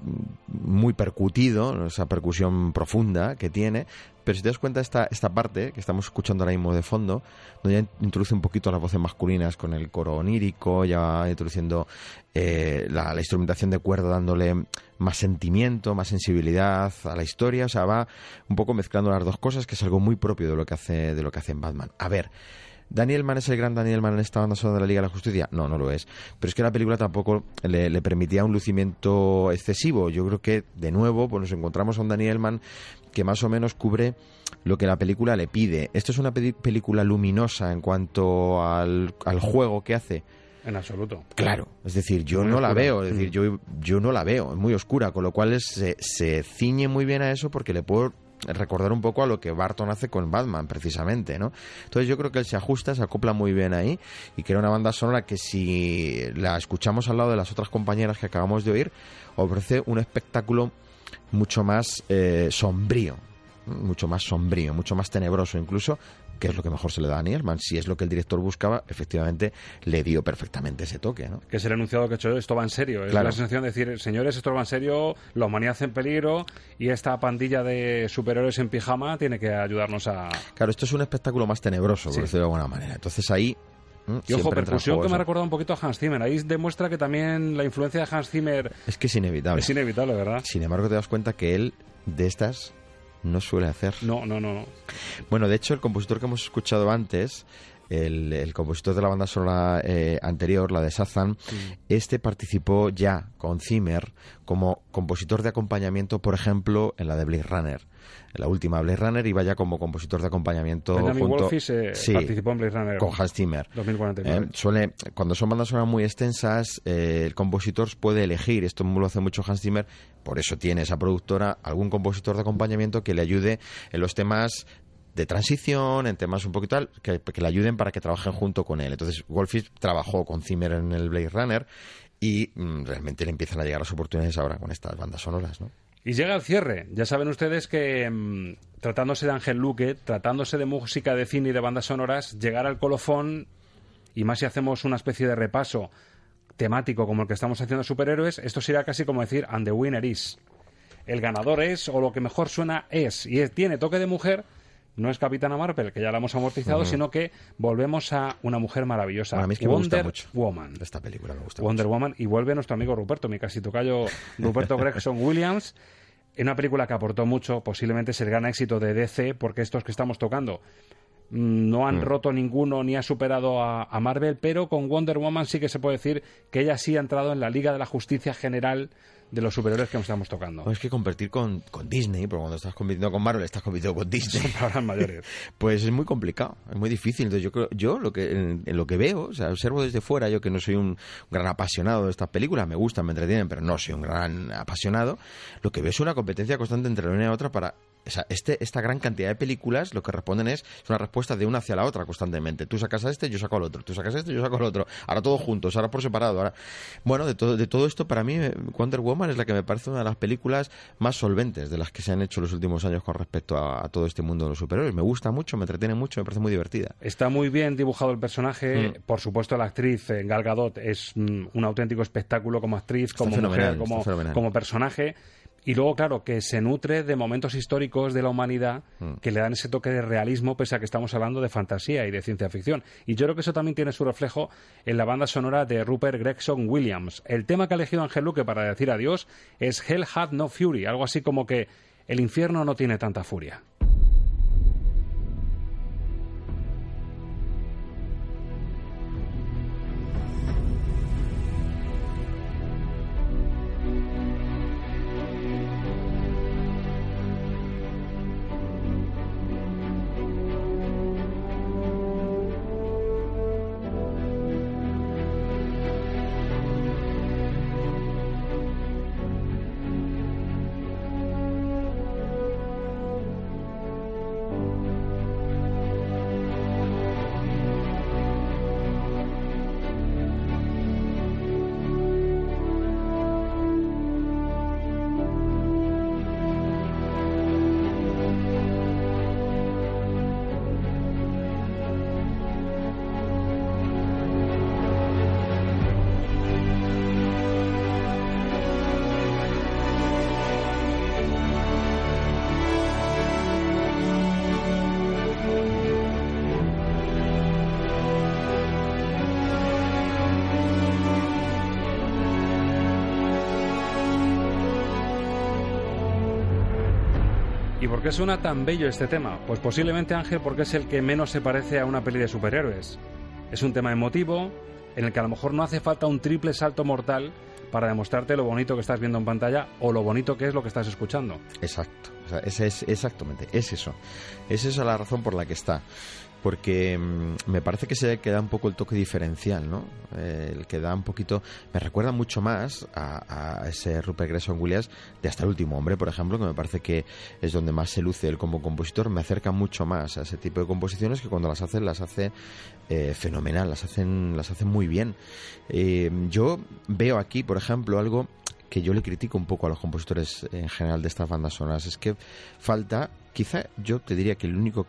muy percutido, esa percusión profunda que tiene, pero si te das cuenta esta, esta parte que estamos escuchando ahora mismo de fondo, donde ya introduce un poquito las voces masculinas con el coro onírico, ya va introduciendo eh, la, instrumentación de cuerda dándole más sentimiento, más sensibilidad a la historia, o sea, va un poco mezclando las dos cosas, que es algo muy propio de lo que hace, de lo que hace en Batman. A ver, ¿Daniel Mann es el gran Daniel Mann en esta banda sonora de la Liga de la Justicia? No, no lo es. Pero es que la película tampoco le, le permitía un lucimiento excesivo. Yo creo que, de nuevo, pues nos encontramos a un Daniel Mann que más o menos cubre lo que la película le pide. Esto es una película luminosa en cuanto al, al juego que hace. En absoluto. Claro, es decir, yo Muy no la veo, es decir, yo, yo no la veo, es muy oscura, con lo cual se, se ciñe muy bien a eso porque le puedo recordar un poco a lo que Barton hace con Batman, precisamente, ¿no? Entonces yo creo que él se ajusta, se acopla muy bien ahí y crea una banda sonora que si la escuchamos al lado de las otras compañeras que acabamos de oír, ofrece un espectáculo mucho más eh, sombrío, mucho más sombrío, mucho más tenebroso incluso, que es lo que mejor se le da a Daniel Elfman. Si es lo que el director buscaba, efectivamente le dio perfectamente ese toque, ¿no? que es el enunciado que he hecho, esto va en serio. Es la sensación de decir, señores, esto va en serio, la humanidad en peligro y esta pandilla de superhéroes en pijama tiene que ayudarnos a... Claro, esto es un espectáculo más tenebroso, Sí. por decirlo de alguna manera. Entonces ahí... mm, Y ojo, percusión que me ha recordado un poquito a Hans Zimmer. Ahí demuestra que también la influencia de Hans Zimmer Es que es inevitable. es inevitable, ¿verdad? Sin embargo, te das cuenta que él de estas no suele hacer. No, no, no. no. Bueno, de hecho, el compositor que hemos escuchado antes, el, el compositor de la banda sonora eh, anterior, la de Sazan, este participó ya con Zimmer como compositor de acompañamiento, por ejemplo, en la de Blade Runner. En la última Blade Runner iba ya como compositor de acompañamiento Benjamin junto... Wolfis Sí, participó en Blade Runner con Hans Zimmer. 2049. Eh, suele, cuando son bandas sonoras muy extensas, eh, el compositor puede elegir, esto lo hace mucho Hans Zimmer, por eso tiene esa productora, algún compositor de acompañamiento que le ayude en los temas de transición, en temas un poquito tal, que, que le ayuden para que trabajen junto con él. Entonces, Wolfis trabajó con Zimmer en el Blade Runner y mm, realmente le empiezan a llegar las oportunidades ahora con estas bandas sonoras, ¿no? Y llega el cierre. Ya saben ustedes que mm, tratándose de Ángel Luque, tratándose de música de cine y de bandas sonoras, llegar al colofón, y más si hacemos una especie de repaso temático como el que estamos haciendo superhéroes, esto sería casi como decir, and the winner is. El ganador es, o lo que mejor suena es, y es- tiene toque de mujer, no es Capitana Marvel, que ya la hemos amortizado, sino que volvemos a una mujer maravillosa. A mí es que me gusta Wonder mucho. Woman. Esta película me gusta Wonder Woman y vuelve nuestro amigo Ruperto, mi casi tocayo Ruperto Gregson Williams, en una película que aportó mucho, posiblemente es el gran éxito de DC, porque estos que estamos tocando mm, no han Mm. roto ninguno ni ha superado a, a Marvel, pero con Wonder Woman sí que se puede decir que ella sí ha entrado en la Liga de la Justicia General de los superhéroes que nos estamos tocando. No, es que competir con, con Disney, porque cuando estás compitiendo con Marvel estás compitiendo con Disney. Son palabras mayores. Pues es muy complicado, es muy difícil. Entonces yo creo, yo lo que en, en lo que veo, o sea, observo desde fuera, yo que no soy un gran apasionado de estas películas, me gustan, me entretienen, pero no soy un gran apasionado, lo que veo es una competencia constante entre una y otra para este, esta gran cantidad de películas lo que responden es, es una respuesta de una hacia la otra constantemente. Tú sacas a este, yo saco al otro. Tú sacas a este, yo saco al otro. Ahora todos juntos, ahora por separado. Ahora... Bueno, de todo, de todo esto, para mí, Wonder Woman es la que me parece una de las películas más solventes de las que se han hecho los últimos años con respecto a, a todo este mundo de los superhéroes. Me gusta mucho, me entretiene mucho, me parece muy divertida. Está muy bien dibujado el personaje. Mm. Por supuesto, la actriz eh, Gal Gadot es mm, un auténtico espectáculo como actriz, como mujer, como personaje. Y luego, claro, que se nutre de momentos históricos de la humanidad Mm. que le dan ese toque de realismo, pese a que estamos hablando de fantasía y de ciencia ficción. Y yo creo que eso también tiene su reflejo en la banda sonora de Rupert Gregson Williams. El tema que ha elegido Ángel Luque para decir adiós es Hell Had No Fury, algo así como que el infierno no tiene tanta furia. Qué suena tan bello este tema? Pues posiblemente Ángel porque es el que menos se parece a una peli de superhéroes. Es un tema emotivo en el que a lo mejor no hace falta un triple salto mortal para demostrarte lo bonito que estás viendo en pantalla o lo bonito que es lo que estás escuchando. Exacto, es exactamente, es eso. Es esa la razón por la que está. Porque mm, me parece que se queda un poco el toque diferencial, ¿no? Eh, el que da un poquito. Me recuerda mucho más a, a ese Rupert Gregson Williams de Hasta el último hombre, por ejemplo, que me parece que es donde más se luce él como compositor. Me acerca mucho más a ese tipo de composiciones que cuando las hace, las hace eh, fenomenal, las hacen, las hacen muy bien. Eh, yo veo aquí, por ejemplo, algo que yo le critico un poco a los compositores en general de estas bandas sonoras es que falta, quizá yo te diría que el único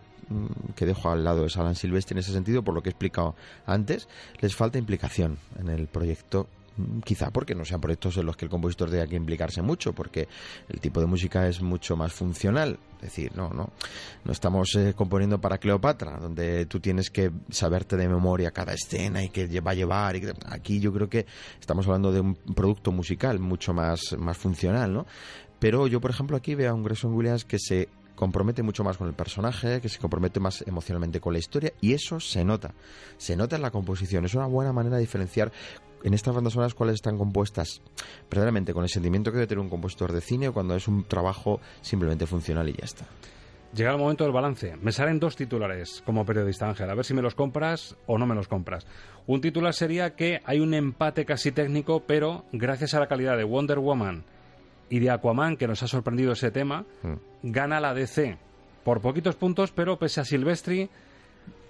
que dejo al lado es Alan Silvestri en ese sentido, por lo que he explicado antes, les falta implicación en el proyecto. mm, Quizá porque no sean proyectos en los que el compositor tenga que implicarse mucho, porque el tipo de música es mucho más funcional. Es decir, no, no, no estamos eh, componiendo para Cleopatra, donde tú tienes que saberte de memoria cada escena y que va a llevar. Y aquí yo creo que estamos hablando de un producto musical mucho más, más funcional, ¿no? Pero yo, por ejemplo, aquí veo a un Grayson Williams que se compromete mucho más con el personaje, que se compromete más emocionalmente con la historia y eso se nota, se nota en la composición. Es una buena manera de diferenciar en estas bandas sonoras cuáles están compuestas verdaderamente con el sentimiento que debe tener un compositor de cine o cuando es un trabajo simplemente funcional y ya está. Llega el momento del balance. Me salen dos titulares como periodista Ángel, a ver si me los compras o no me los compras. Un titular sería que hay un empate casi técnico, pero gracias a la calidad de Wonder Woman y de Aquaman, que nos ha sorprendido ese tema, gana la DC por poquitos puntos, pero pese a Silvestri,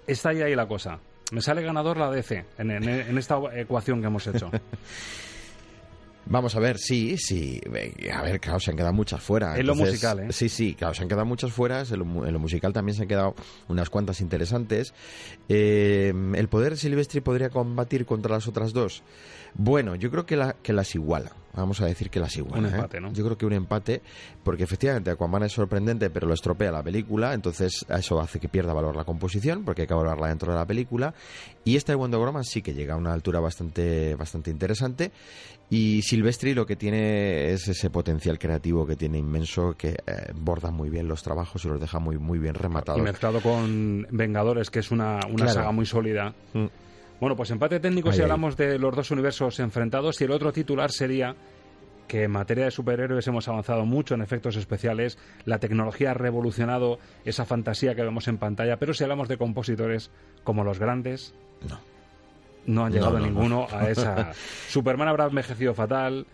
está ahí, ahí la cosa. Me sale ganador la DC en, en- en esta ecuación que hemos hecho. Vamos a ver, sí, sí. eh, A ver, claro, se han quedado muchas fuera. En lo musical, ¿eh? Sí, sí, claro, se han quedado muchas fuera. En lo, mu- en lo musical también se han quedado unas cuantas interesantes. Eh, ¿El poder de Silvestri podría combatir contra las otras dos? Bueno, yo creo que, la- que las iguala. Vamos a decir que las iguala. Un ¿eh? empate, ¿no? Yo creo que un empate, porque efectivamente Aquaman es sorprendente, pero lo estropea la película, entonces eso hace que pierda valor la composición, porque hay que valorarla dentro de la película. Y esta de Wonder Woman sí que llega a una altura bastante, bastante interesante. Y Silvestri lo que tiene es ese potencial creativo que tiene inmenso, que eh, borda muy bien los trabajos y los deja muy, muy bien rematados. Y mezclado con Vengadores, que es una, una Claro. saga muy sólida. Mm. Bueno, pues empate técnico Ahí, si ahí. hablamos de los dos universos enfrentados. Y el otro titular sería que en materia de superhéroes hemos avanzado mucho en efectos especiales, la tecnología ha revolucionado esa fantasía que vemos en pantalla, pero si hablamos de compositores como los grandes, no, no han llegado no, no. ninguno a esa... Superman habrá envejecido fatal,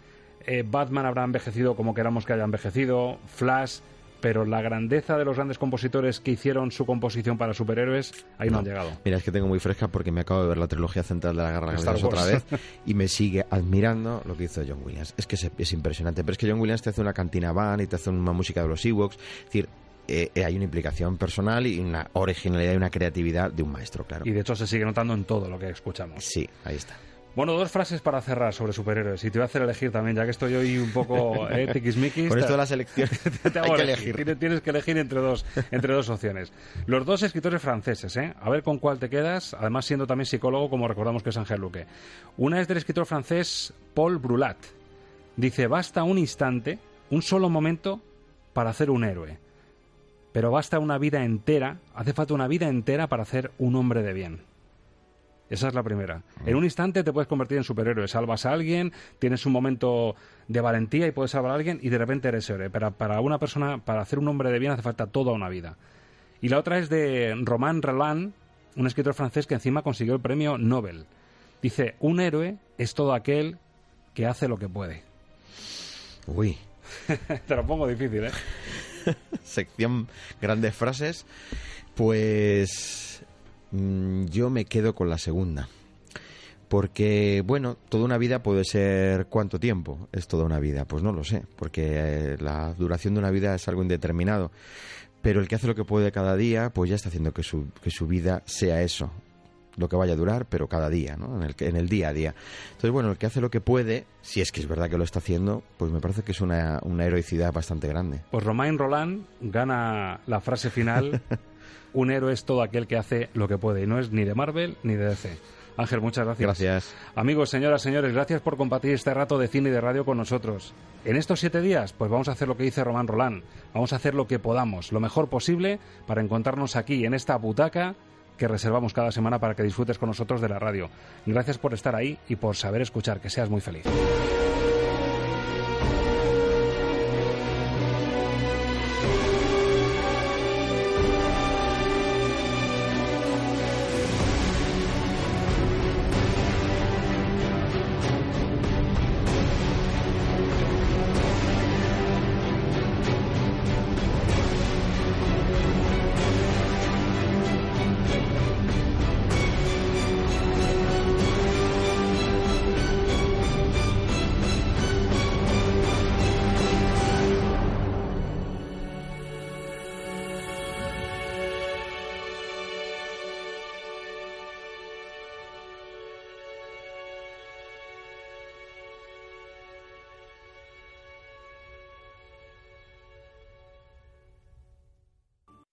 eh, Batman habrá envejecido como queramos que haya envejecido, Flash, pero la grandeza de los grandes compositores que hicieron su composición para superhéroes, ahí no, han llegado. Mira, es que tengo muy fresca porque me acabo de ver la trilogía central de la Guerra de las Galaxias otra vez y me sigue admirando lo que hizo John Williams. Es que es, es impresionante, pero es que John Williams te hace una cantina van y te hace una música de los Ewoks. Es decir, eh, eh, hay una implicación personal y una originalidad y una creatividad de un maestro, claro. Y de hecho se sigue notando en todo lo que escuchamos. Sí, ahí está. Bueno, dos frases para cerrar sobre superhéroes. Y te voy a hacer elegir también, ya que estoy hoy un poco eh, tiquismiquis. Con esto de las elecciones te hay hago que elegir. elegir. Tienes, tienes que elegir entre dos, entre dos opciones. Los dos escritores franceses, ¿eh? A ver con cuál te quedas, además siendo también psicólogo, como recordamos que es Ángel Luque. Una es del escritor francés Paul Brulat. Dice, basta un instante, un solo momento, para hacer un héroe. Pero basta una vida entera, hace falta una vida entera para hacer un hombre de bien. Esa es la primera. En un instante te puedes convertir en superhéroe. Salvas a alguien, tienes un momento de valentía y puedes salvar a alguien y de repente eres héroe. Pero para una persona, para hacer un hombre de bien hace falta toda una vida. Y la otra es de Romain Rolland, un escritor francés que encima consiguió el premio Nobel. Dice, un héroe es todo aquel que hace lo que puede. Uy, Te lo pongo difícil, ¿eh? sección grandes frases. Pues yo me quedo con la segunda. Porque, bueno, toda una vida puede ser cuánto tiempo es toda una vida. Pues no lo sé, porque eh, la duración de una vida es algo indeterminado. Pero el que hace lo que puede cada día, pues ya está haciendo que su, que su vida sea eso. Lo que vaya a durar, pero cada día, ¿no? En el, en el día a día. Entonces, bueno, el que hace lo que puede, si es que es verdad que lo está haciendo, pues me parece que es una, una heroicidad bastante grande. Pues Romain Roland gana la frase final. un héroe es todo aquel que hace lo que puede. Y no es ni de Marvel ni de DC. Ángel, muchas gracias. Gracias. Amigos, señoras, señores, gracias por compartir este rato de cine y de radio con nosotros. En estos siete días, pues vamos a hacer lo que dice Román Roland. Vamos a hacer lo que podamos, lo mejor posible, para encontrarnos aquí, en esta butaca que reservamos cada semana para que disfrutes con nosotros de la radio. Gracias por estar ahí y por saber escuchar. Que seas muy feliz.